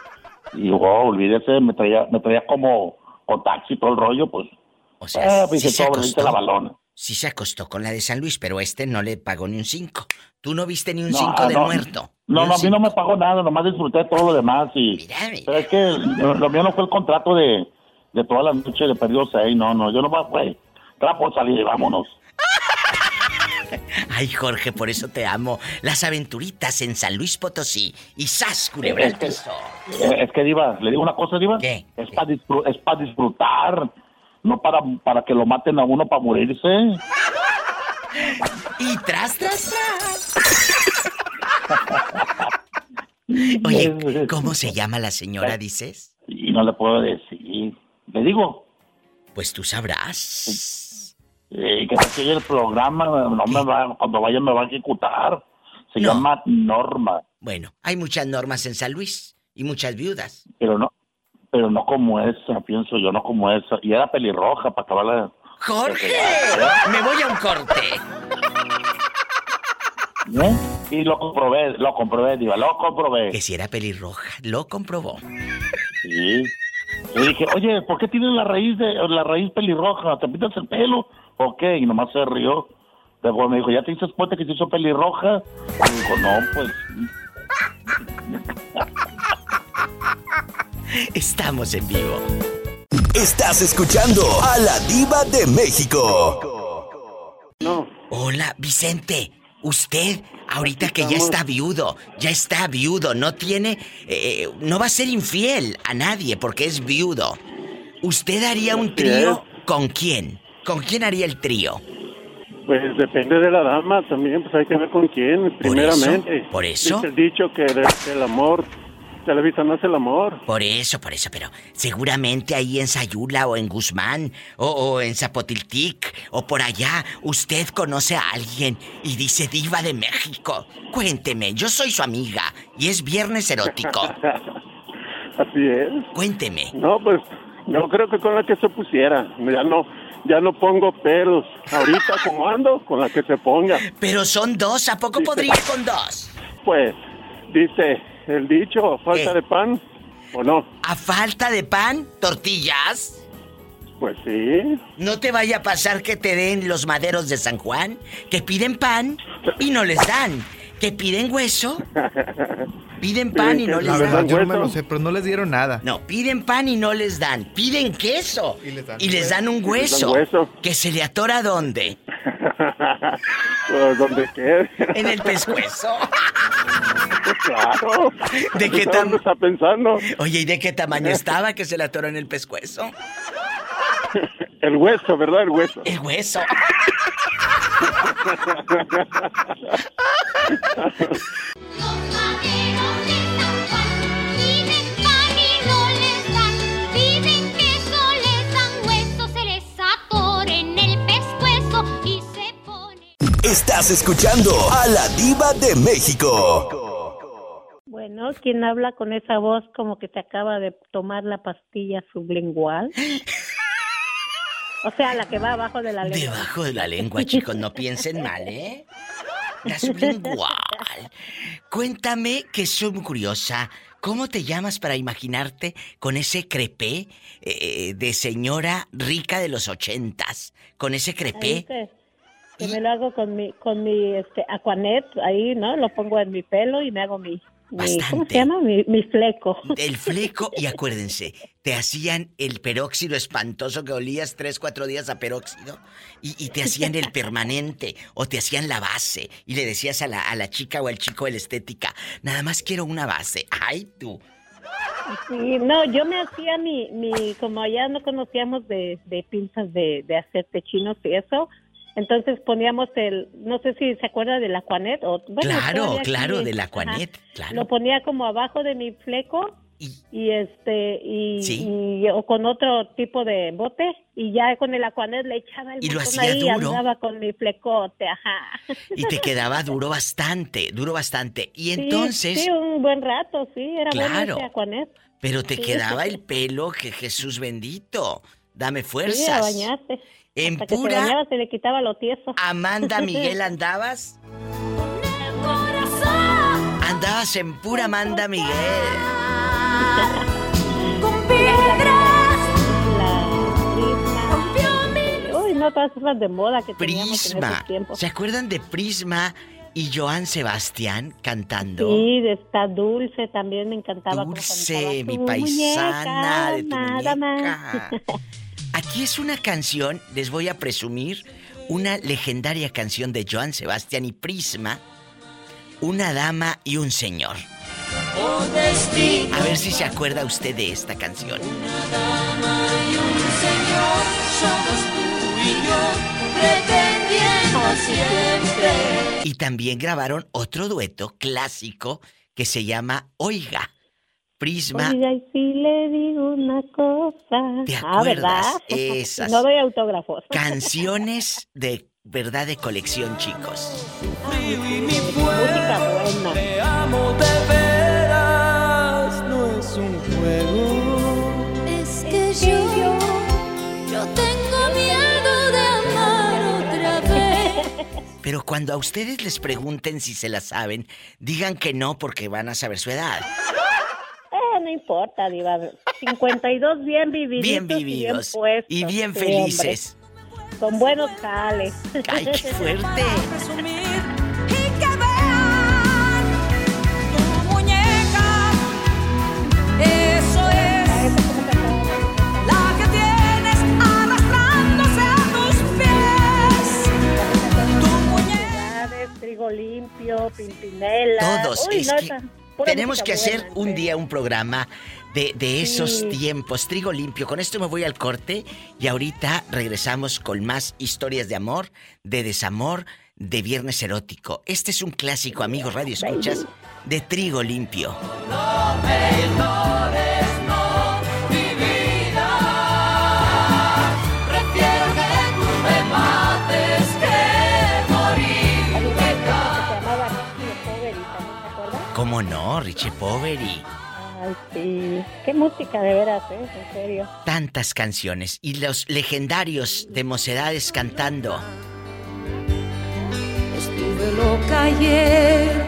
y oh, olvídese, me traía, me traía como con taxi todo el rollo, pues. O sea, ah, pues hice se sobre, hice la acostó. balona. Sí se acostó con la de San Luis, pero este no le pagó ni un cinco. Tú no viste ni un No, cinco de no, muerto. No, no, a mí no me pagó nada, nomás disfruté todo lo demás y... Pero es que lo, mío no fue el contrato de, de toda la noche de perdido seis, no, no, yo nomás fue, trapo salir y vámonos. [laughs] Ay, Jorge, por eso te amo. Las aventuritas en San Luis Potosí y ¡Sas, culebra Es que-! Eh, Es que, Diva, le digo una cosa, Diva. Es para es pa disfrutar, no para, para que lo maten a uno para morirse. [laughs] Y tras, tras, tras. [laughs] Oye, ¿cómo se llama la señora, dices? Y no le puedo decir. Le digo. Pues tú sabrás. Eh, que se oye el programa, no me va, cuando vaya me va a ejecutar. Se llama Norma, Bueno, hay muchas normas en San Luis y muchas viudas. pero no, pero no como esa, pienso yo, no como esa. Y era pelirroja para acabarla. ¡Jorge! Me voy a un corte. ¿Eh? Y lo comprobé, lo comprobé, Diva, lo comprobé. Que si era pelirroja, lo comprobó. Sí. Le dije, oye, ¿por qué tienes la raíz de la raíz pelirroja? ¿Te pintas el pelo? ¿O qué? Y nomás se rió. Luego me dijo, ¿ya te dices cuenta que se hizo pelirroja? Y dijo, no, pues. [laughs] Estamos en vivo. Estás escuchando a la diva de México. No. Hola, Vicente. Usted, ahorita que ya está viudo, ya está viudo, no tiene, eh, no va a ser infiel a nadie porque es viudo. ¿Usted haría un trío con quién? ¿Con quién haría el trío? Pues depende de la dama también, pues hay que ver con quién, primeramente. ¿Por eso? Dice el dicho que el amor, Televisa no es el amor. Por eso, por eso, pero seguramente ahí en Sayula o en Guzmán o, o en Zapotiltic o por allá usted conoce a alguien y dice diva de México. Cuénteme, yo soy su amiga y es viernes erótico. [laughs] Así es. Cuénteme. No, pues yo creo que con la que se pusiera. Ya no, ya no pongo peros. Ahorita [laughs] como ando, con la que se ponga. Pero son dos, ¿a poco podría con dos? Pues, dice el dicho, falta de pan, ¿o no? ¿A falta de pan, tortillas? Pues sí. No te vaya a pasar que te den los maderos de San Juan, que piden pan y no les dan. Que piden hueso, [laughs] piden pan y no les La dan. verdad, yo no me lo sé, pero no les dieron nada. No, piden pan y no les dan. Piden queso y les dan, un Y les dan hueso. hueso. ¿Que se le atora dónde? Pues donde quede. En el pescuezo. claro. ¿De qué ¿Dónde tamaño está pensando? Oye, ¿y de qué tamaño estaba que se le atoró en el pescuezo? El hueso, ¿verdad? El hueso. El hueso. Estás escuchando a la diva de México. Bueno, ¿quién habla con esa voz como que se acaba de tomar la pastilla sublingual? O sea, la que va abajo de la lengua. Debajo de la lengua, chicos, no piensen mal, ¿eh? La sublingual. Cuéntame, que soy muy curiosa. ¿Cómo te llamas para imaginarte con ese crepé eh, de señora rica de los ochentas? Con ese crepé. que, que me lo hago con mi, con mi este, Aquanet, ahí, ¿no? Lo pongo en mi pelo y me hago mi, mi ¿cómo se llama? Mi, mi fleco. El fleco, y acuérdense, te hacían el peróxido espantoso que olías tres, cuatro días a peróxido y, y te hacían el permanente o te hacían la base y le decías a la, a la chica o al chico de la estética, nada más quiero una base. Ay, tú. Sí, no, yo me hacía mi, mi como allá no conocíamos de, de pinzas de, de hacer techinos y eso, entonces poníamos el, no sé si se acuerda del Aquanet o bueno, claro, claro, del Aquanet, claro. Lo ponía como abajo de mi fleco y, este y, Sí. y- o con otro tipo de bote y ya con el Aquanet le echaba el Y lo hacía ahí duro. andaba con mi flecote, ajá. Y te quedaba duro bastante, duro bastante. Y Sí, entonces, sí, un buen rato, sí, era bueno Claro. ese Aquanet. pero te Sí. quedaba el pelo, que Jesús bendito. Dame Sí, a fuerzas. En Hasta que se pura bañaba se le quitaba lo tieso. Amanda Miguel [laughs] andabas. Andabas en pura Amanda Miguel. Con piedras. Uy, no, todas esas de moda que teníamos en Prisma. esos tiempos. ¿Se acuerdan de Prisma y Joan Sebastián cantando? Sí, de esta dulce también me encantaba. Dulce, cantaba. mi paisana, de tu nada muñeca. [laughs] Aquí es una canción, les voy a presumir, una legendaria canción de Joan Sebastián y Prisma, Una dama y un señor. A ver si se acuerda usted de esta canción. Somos tú y yo, pretendiendo siempre. Y también grabaron otro dueto clásico que se llama Oiga. Prisma. Oiga, y si le digo una cosa. ¿Te Ah, ¿verdad? acuerdas? [laughs] Esas. No doy autógrafos. Canciones de verdad de colección, chicos. Música buena. Te amo de veras, no es un juego. Es que yo, yo tengo miedo de amar otra vez. Pero cuando a ustedes les pregunten si se la saben, digan que no porque van a saber su edad. No importa, Diva. 52 bien vividos. Bien vividos. Y bien, puestos. Y bien felices. hombre. Con buenos jales. Ay, qué fuerte. Y que vean tu muñeca. Eso es la que tienes arrastrándose a tus pies. Tu muñeca. Trigo limpio, pimpinela. Todos, Uy, es no, que Tenemos que hacer buena, un día un programa de, de esos Sí. tiempos. Trigo limpio. Con esto me voy al corte y ahorita regresamos con más historias de amor, de desamor, de viernes erótico. Este es un clásico, amigos Radio Escuchas, de Trigo limpio. No me ¿Cómo no, Richie Poveri? Ay, sí. Qué música de veras, ¿eh? En serio. Tantas canciones y los legendarios de mocedades cantando. Estuve loca ayer,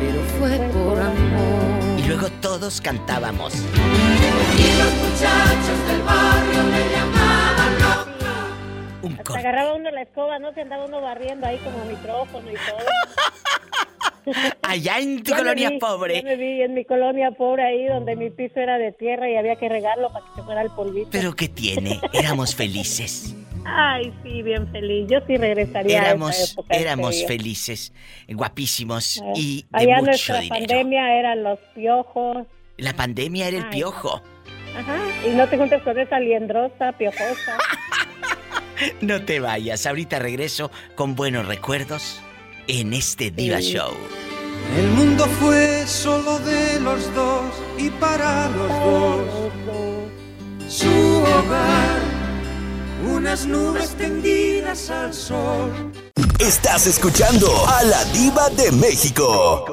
pero fue por amor. Y luego todos cantábamos. Y los muchachos del barrio me llamaban loca. Un Hasta agarraba uno la escoba, ¿no? Se andaba uno barriendo ahí como micrófono y todo. [laughs] Allá en tu colonia vi, pobre. Ya me vi en mi colonia pobre ahí donde mi piso era de tierra y había que regarlo para que se fuera el polvito. Pero ¿qué tiene? Éramos felices. Ay, sí, bien feliz. Yo sí regresaría a esa Éramos, época. éramos felices, guapísimos y de Allá mucho nuestra dinero. pandemia eran los piojos. La pandemia era el Ay. piojo. Ajá. Y no te juntes con esa liendrosa, piojosa. [laughs] No te vayas, ahorita regreso con buenos recuerdos en este Diva Sí. Show. El mundo fue solo de los dos y para los dos. Su hogar, unas nubes tendidas al sol. Estás escuchando a la diva de México.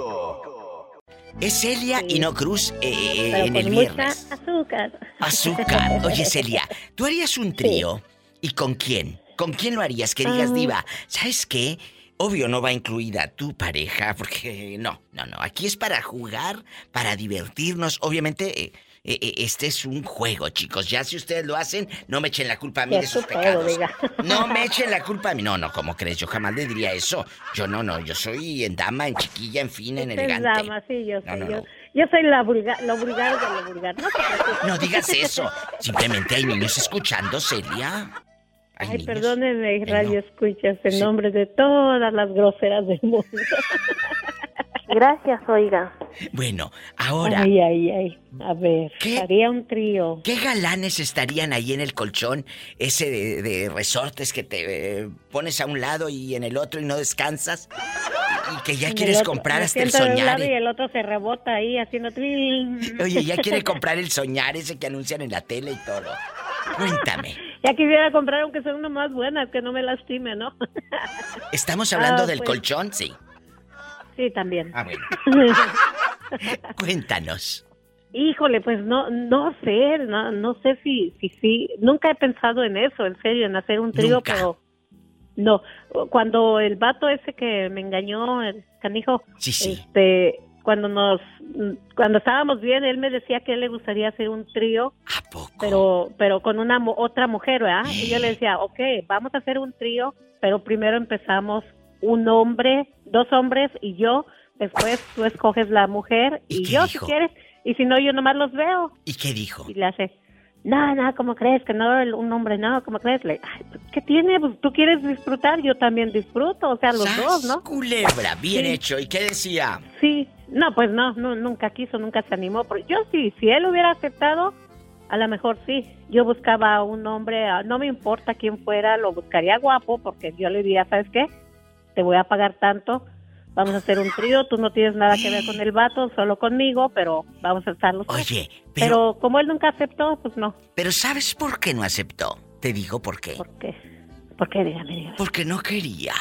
Es Celia y no Cruz eh, eh, Pero en con el mucha viernes. azúcar. Azúcar. Oye, Celia, ¿tú harías un trío? ¿Y con quién? ¿Con quién lo harías? Que digas, Ah. Diva, ¿sabes qué? Obvio no va incluida tu pareja, porque no, no, no. Aquí es para jugar, para divertirnos. Obviamente, eh, eh, eh, este es un juego, chicos. Ya si ustedes lo hacen, no me echen la culpa a mí de sus pecados. No me [laughs] echen la culpa a mí. No, no, ¿cómo crees? Yo jamás le diría eso. Yo no, no. Yo soy en dama, en chiquilla, en fina, en elegante. dama, sí, yo No, yo, no. yo soy la vulgar, lo vulgar de lo vulgar. No digas eso. Simplemente hay niños escuchando, Celia. Ay, niños. perdónenme, radio escuchas, en nombre de todas las groseras del mundo. [laughs] Gracias, oiga. Bueno, ahora, Ay, ay, ay. A ver, ¿Qué? haría un trío. ¿qué galanes estarían ahí en el colchón? Ese de, de resortes que te eh, pones a un lado y en el otro y no descansas. Y que ya quieres otro- comprar hasta el siento de un soñar. lado y el otro se rebota ahí haciendo. Oye, ya quiere [laughs] comprar el soñar ese que anuncian en la tele y todo. Cuéntame. Ya quisiera comprar aunque sea una más buena, que no me lastime, ¿no? [laughs] ¿Estamos hablando Ah, del pues. colchón? Sí. Sí, también. Ah, bueno. [laughs] Cuéntanos. Híjole, pues no, no sé, no, no sé si, si, sí, nunca he pensado en eso, en serio, en hacer un trío, Nunca. pero no. Cuando el vato ese que me engañó, el canijo, Sí, sí. este, cuando nos, cuando estábamos bien, él me decía que él le gustaría hacer un trío, pero, pero con una otra mujer, ¿verdad? Y yo le decía, ok, vamos a hacer un trío, pero primero empezamos un hombre, dos hombres y yo, después tú escoges la mujer y, yo si quieres, y si no yo nomás los veo. ¿Y qué dijo? Y le hace, no, no, ¿cómo crees que no? El- Un hombre, no, ¿cómo crees? Le, "Ay, pues, ¿Qué tiene? Pues tú quieres disfrutar, yo también disfruto, o sea, los ¡Sas, dos, ¿no? Culebra, bien Sí. hecho. ¿Y qué decía? Sí, no, pues no, no, nunca quiso, nunca se animó. Pero yo sí, si él hubiera aceptado, a lo mejor sí. Yo buscaba a un hombre, no me importa quién fuera, lo buscaría guapo, porque yo le diría, ¿sabes qué? Te voy a pagar tanto, vamos a hacer un trío, tú no tienes nada que ver con el vato, solo conmigo, pero vamos a estar los. Oye, pero, Pero como él nunca aceptó, pues no. pero ¿sabes por qué no aceptó? Te digo por qué. ¿Por qué? ¿Por qué? Dígame, dígame. Porque no quería.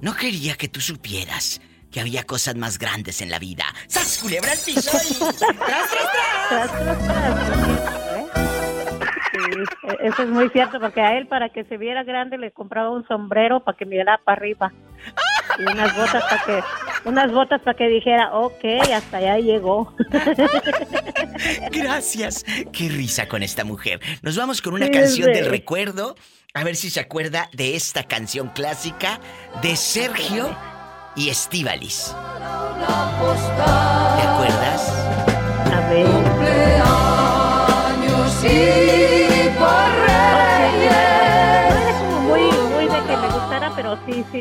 No quería que tú supieras que había cosas más grandes en la vida. ¡Sas, culebra al piso! [laughs] Sí, e- eso es muy cierto, porque a él para que se viera grande le compraba un sombrero para que mirara para arriba. Y unas botas para que, unas botas para que dijera, ok, hasta allá llegó. Gracias. Qué risa con esta mujer. Nos vamos con una Sí, canción sí. del recuerdo. A ver si se acuerda de esta canción clásica de Sergio y Estíbalis. ¿Te acuerdas? A ver. Cumpleaños y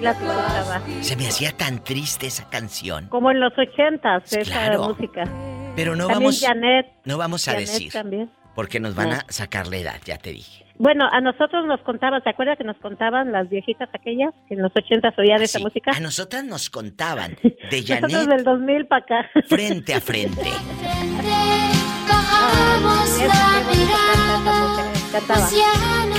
sí, escuchaba. Se me hacía tan triste esa canción. Como en los ochentas, esa Claro. música. Pero no También vamos, Janet. no vamos a Janet decir. también. Porque nos van No. a sacar la edad, ya te dije. Bueno, a nosotros nos contaban, ¿se acuerda que nos contaban las viejitas aquellas que en los ochentas oían esa música? A nosotras nos contaban de Nosotros Janet del 2000 para acá. frente a frente.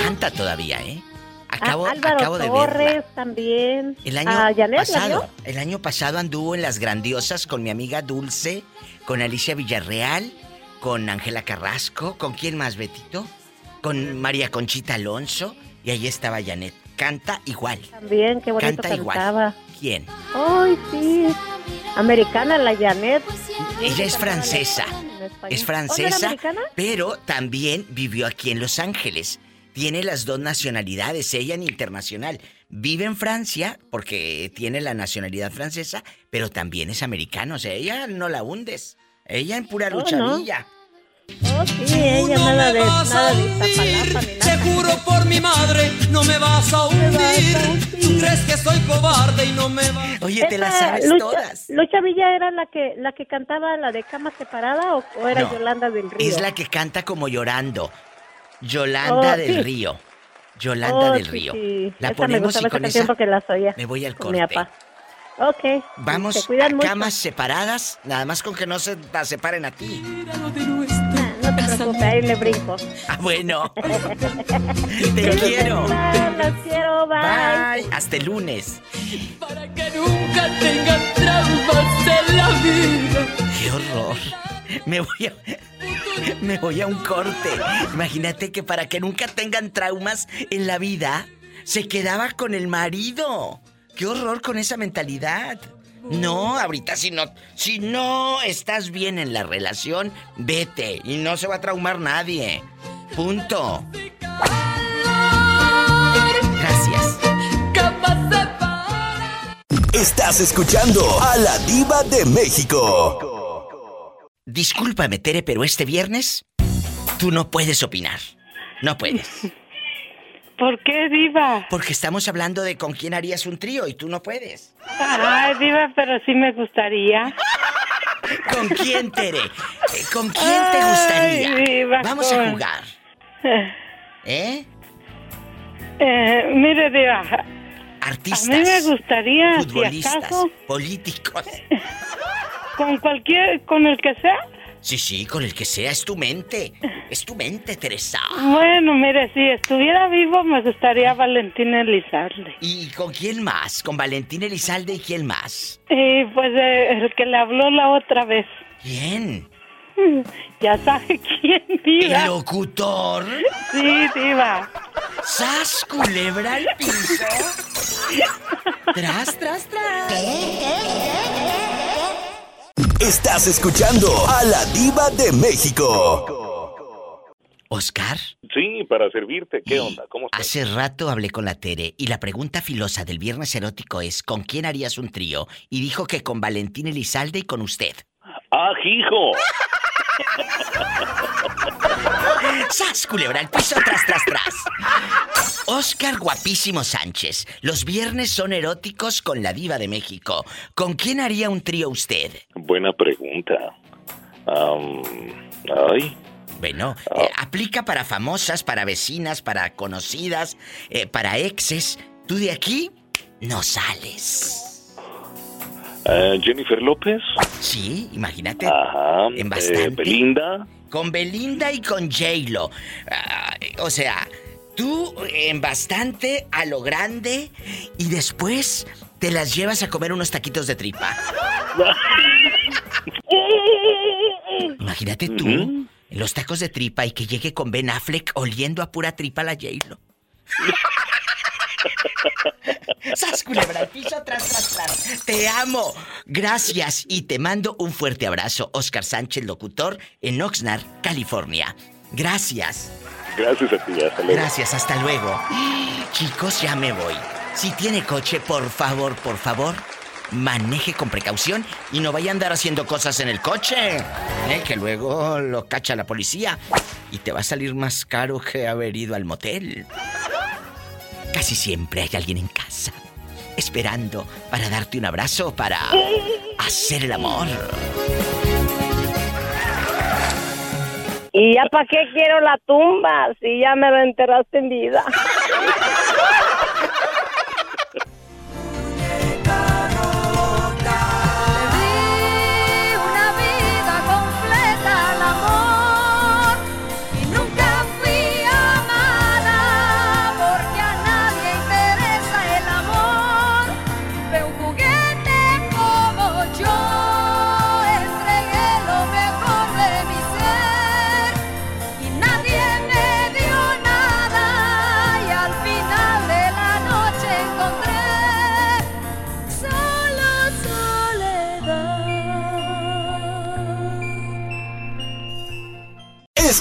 Canta todavía, ¿eh? Acabo, Ah, Álvaro acabo de Torres verla. también. El año Ah, Janet, ¿la pasado, el año pasado anduvo en las grandiosas con mi amiga Dulce, con Alicia Villarreal, con Ángela Carrasco, ¿con quién más, Betito? Con María Conchita Alonso y ahí estaba Janet. Canta igual. También, qué bonito Canta igual. cantaba. ¿Quién? Ay, sí. Americana, la Janet. Ella es francesa. Es ¿Oh, francesa, pero también vivió aquí en Los Ángeles. Tiene las dos nacionalidades, ella en internacional. Vive en Francia porque tiene la nacionalidad francesa, pero también es americano. O sea, ella no la hundes. Ella en pura Oh, lucha ¿no? villa. Oh, sí, ella nada de, nada de Iztapalapa ni nada. Te juro por mi madre, no me vas a hundir. Tú crees que soy cobarde y no me vas Oye, te las sabes Lucha, todas. Lucha Villa era la que la que cantaba la de cama separada o, o era No, Yolanda del Río. Es la que canta como llorando. Yolanda Oh, del sí. Río. Yolanda Oh, del sí, Río. sí. La Esa me ponemos gustaba y con esa porque las oía me voy al mi corte. papá. Ok. Vamos Se cuidan a mucho. camas separadas, nada más con que no se la separen a ti. No te preocupes, ahí le brinco. Ah, bueno. [laughs] Te quiero. Los quiero, bye. Bye. Hasta el lunes. que nunca tengan traumas en la vida. Qué horror. Me voy a. Me voy a un corte. Imagínate que para que nunca tengan traumas en la vida, se quedaba con el marido. Qué horror con esa mentalidad. No, ahorita si no, si no estás bien en la relación, vete y no se va a traumar nadie. Punto. Gracias. Estás escuchando a la diva de México. Discúlpame, Tere, pero este viernes tú no puedes opinar. No puedes. [laughs] ¿Por qué, Diva? Porque estamos hablando de con quién harías un trío y tú no puedes. Ay, Diva, pero sí me gustaría. [laughs] ¿Con quién, Tere? Eh, ¿Con quién te gustaría? Ay, Diva, Vamos a jugar. [laughs] ¿Eh? Eh, mire, Diva. Artistas. A mí me gustaría, si Futbolistas. acaso, Políticos. Con cualquier, con el que sea. Sí, sí, con el que sea, es tu mente. Es tu mente, Teresa. Bueno, mire, si estuviera vivo me gustaría Valentín Elizalde. ¿Y con quién más? ¿Con Valentín Elizalde y quién más? Y pues eh, el que le habló la otra vez. ¿Quién? [laughs] Ya sabe quién, Diva. ¿El locutor? Sí, Diva. ¿Sas culebra al piso? [laughs] Tras, tras, Estás escuchando a la diva de México. ¿Oscar? Sí, para servirte. ¿Qué onda? ¿Cómo estás? Hace rato hablé con la Tere y la pregunta filosa del viernes erótico es ¿con quién harías un trío? Y dijo que con Valentín Elizalde y con usted. ¡Ah, hijo! ¡Sas, culebra, al piso, tras, tras, tras! Oscar Guapísimo Sánchez. Los viernes son eróticos con la diva de México. ¿Con quién haría un trío usted? Buena pregunta. Ay, Bueno, eh, aplica para famosas, para vecinas, para conocidas, eh, para exes. Tú de aquí no sales. Eh, Jennifer López. Sí, imagínate. Ajá. En eh, bastante. Belinda. Con Belinda y con J-Lo. Ah, o sea, tú en bastante, a lo grande, y después te las llevas a comer unos taquitos de tripa. [laughs] Imagínate tú, en los tacos de tripa y que llegue con Ben Affleck oliendo a pura tripa la J-Lo. [laughs] ¡Sas, culebra, al piso, tras, tras, tras! ¡Te amo! Gracias y te mando un fuerte abrazo, Oscar Sánchez, locutor en Oxnard, California. Gracias. Gracias a ti. Hasta luego. Gracias, hasta luego. Chicos, ya me voy. Si tiene coche, por favor, por favor, maneje con precaución y no vaya a andar haciendo cosas en el coche. ¿eh? Que luego lo cacha la policía y te va a salir más caro que haber ido al motel. Casi siempre hay alguien en casa esperando para darte un abrazo, para hacer el amor. ¿Y ya para qué quiero la tumba si ya me la enterraste en vida? [laughs]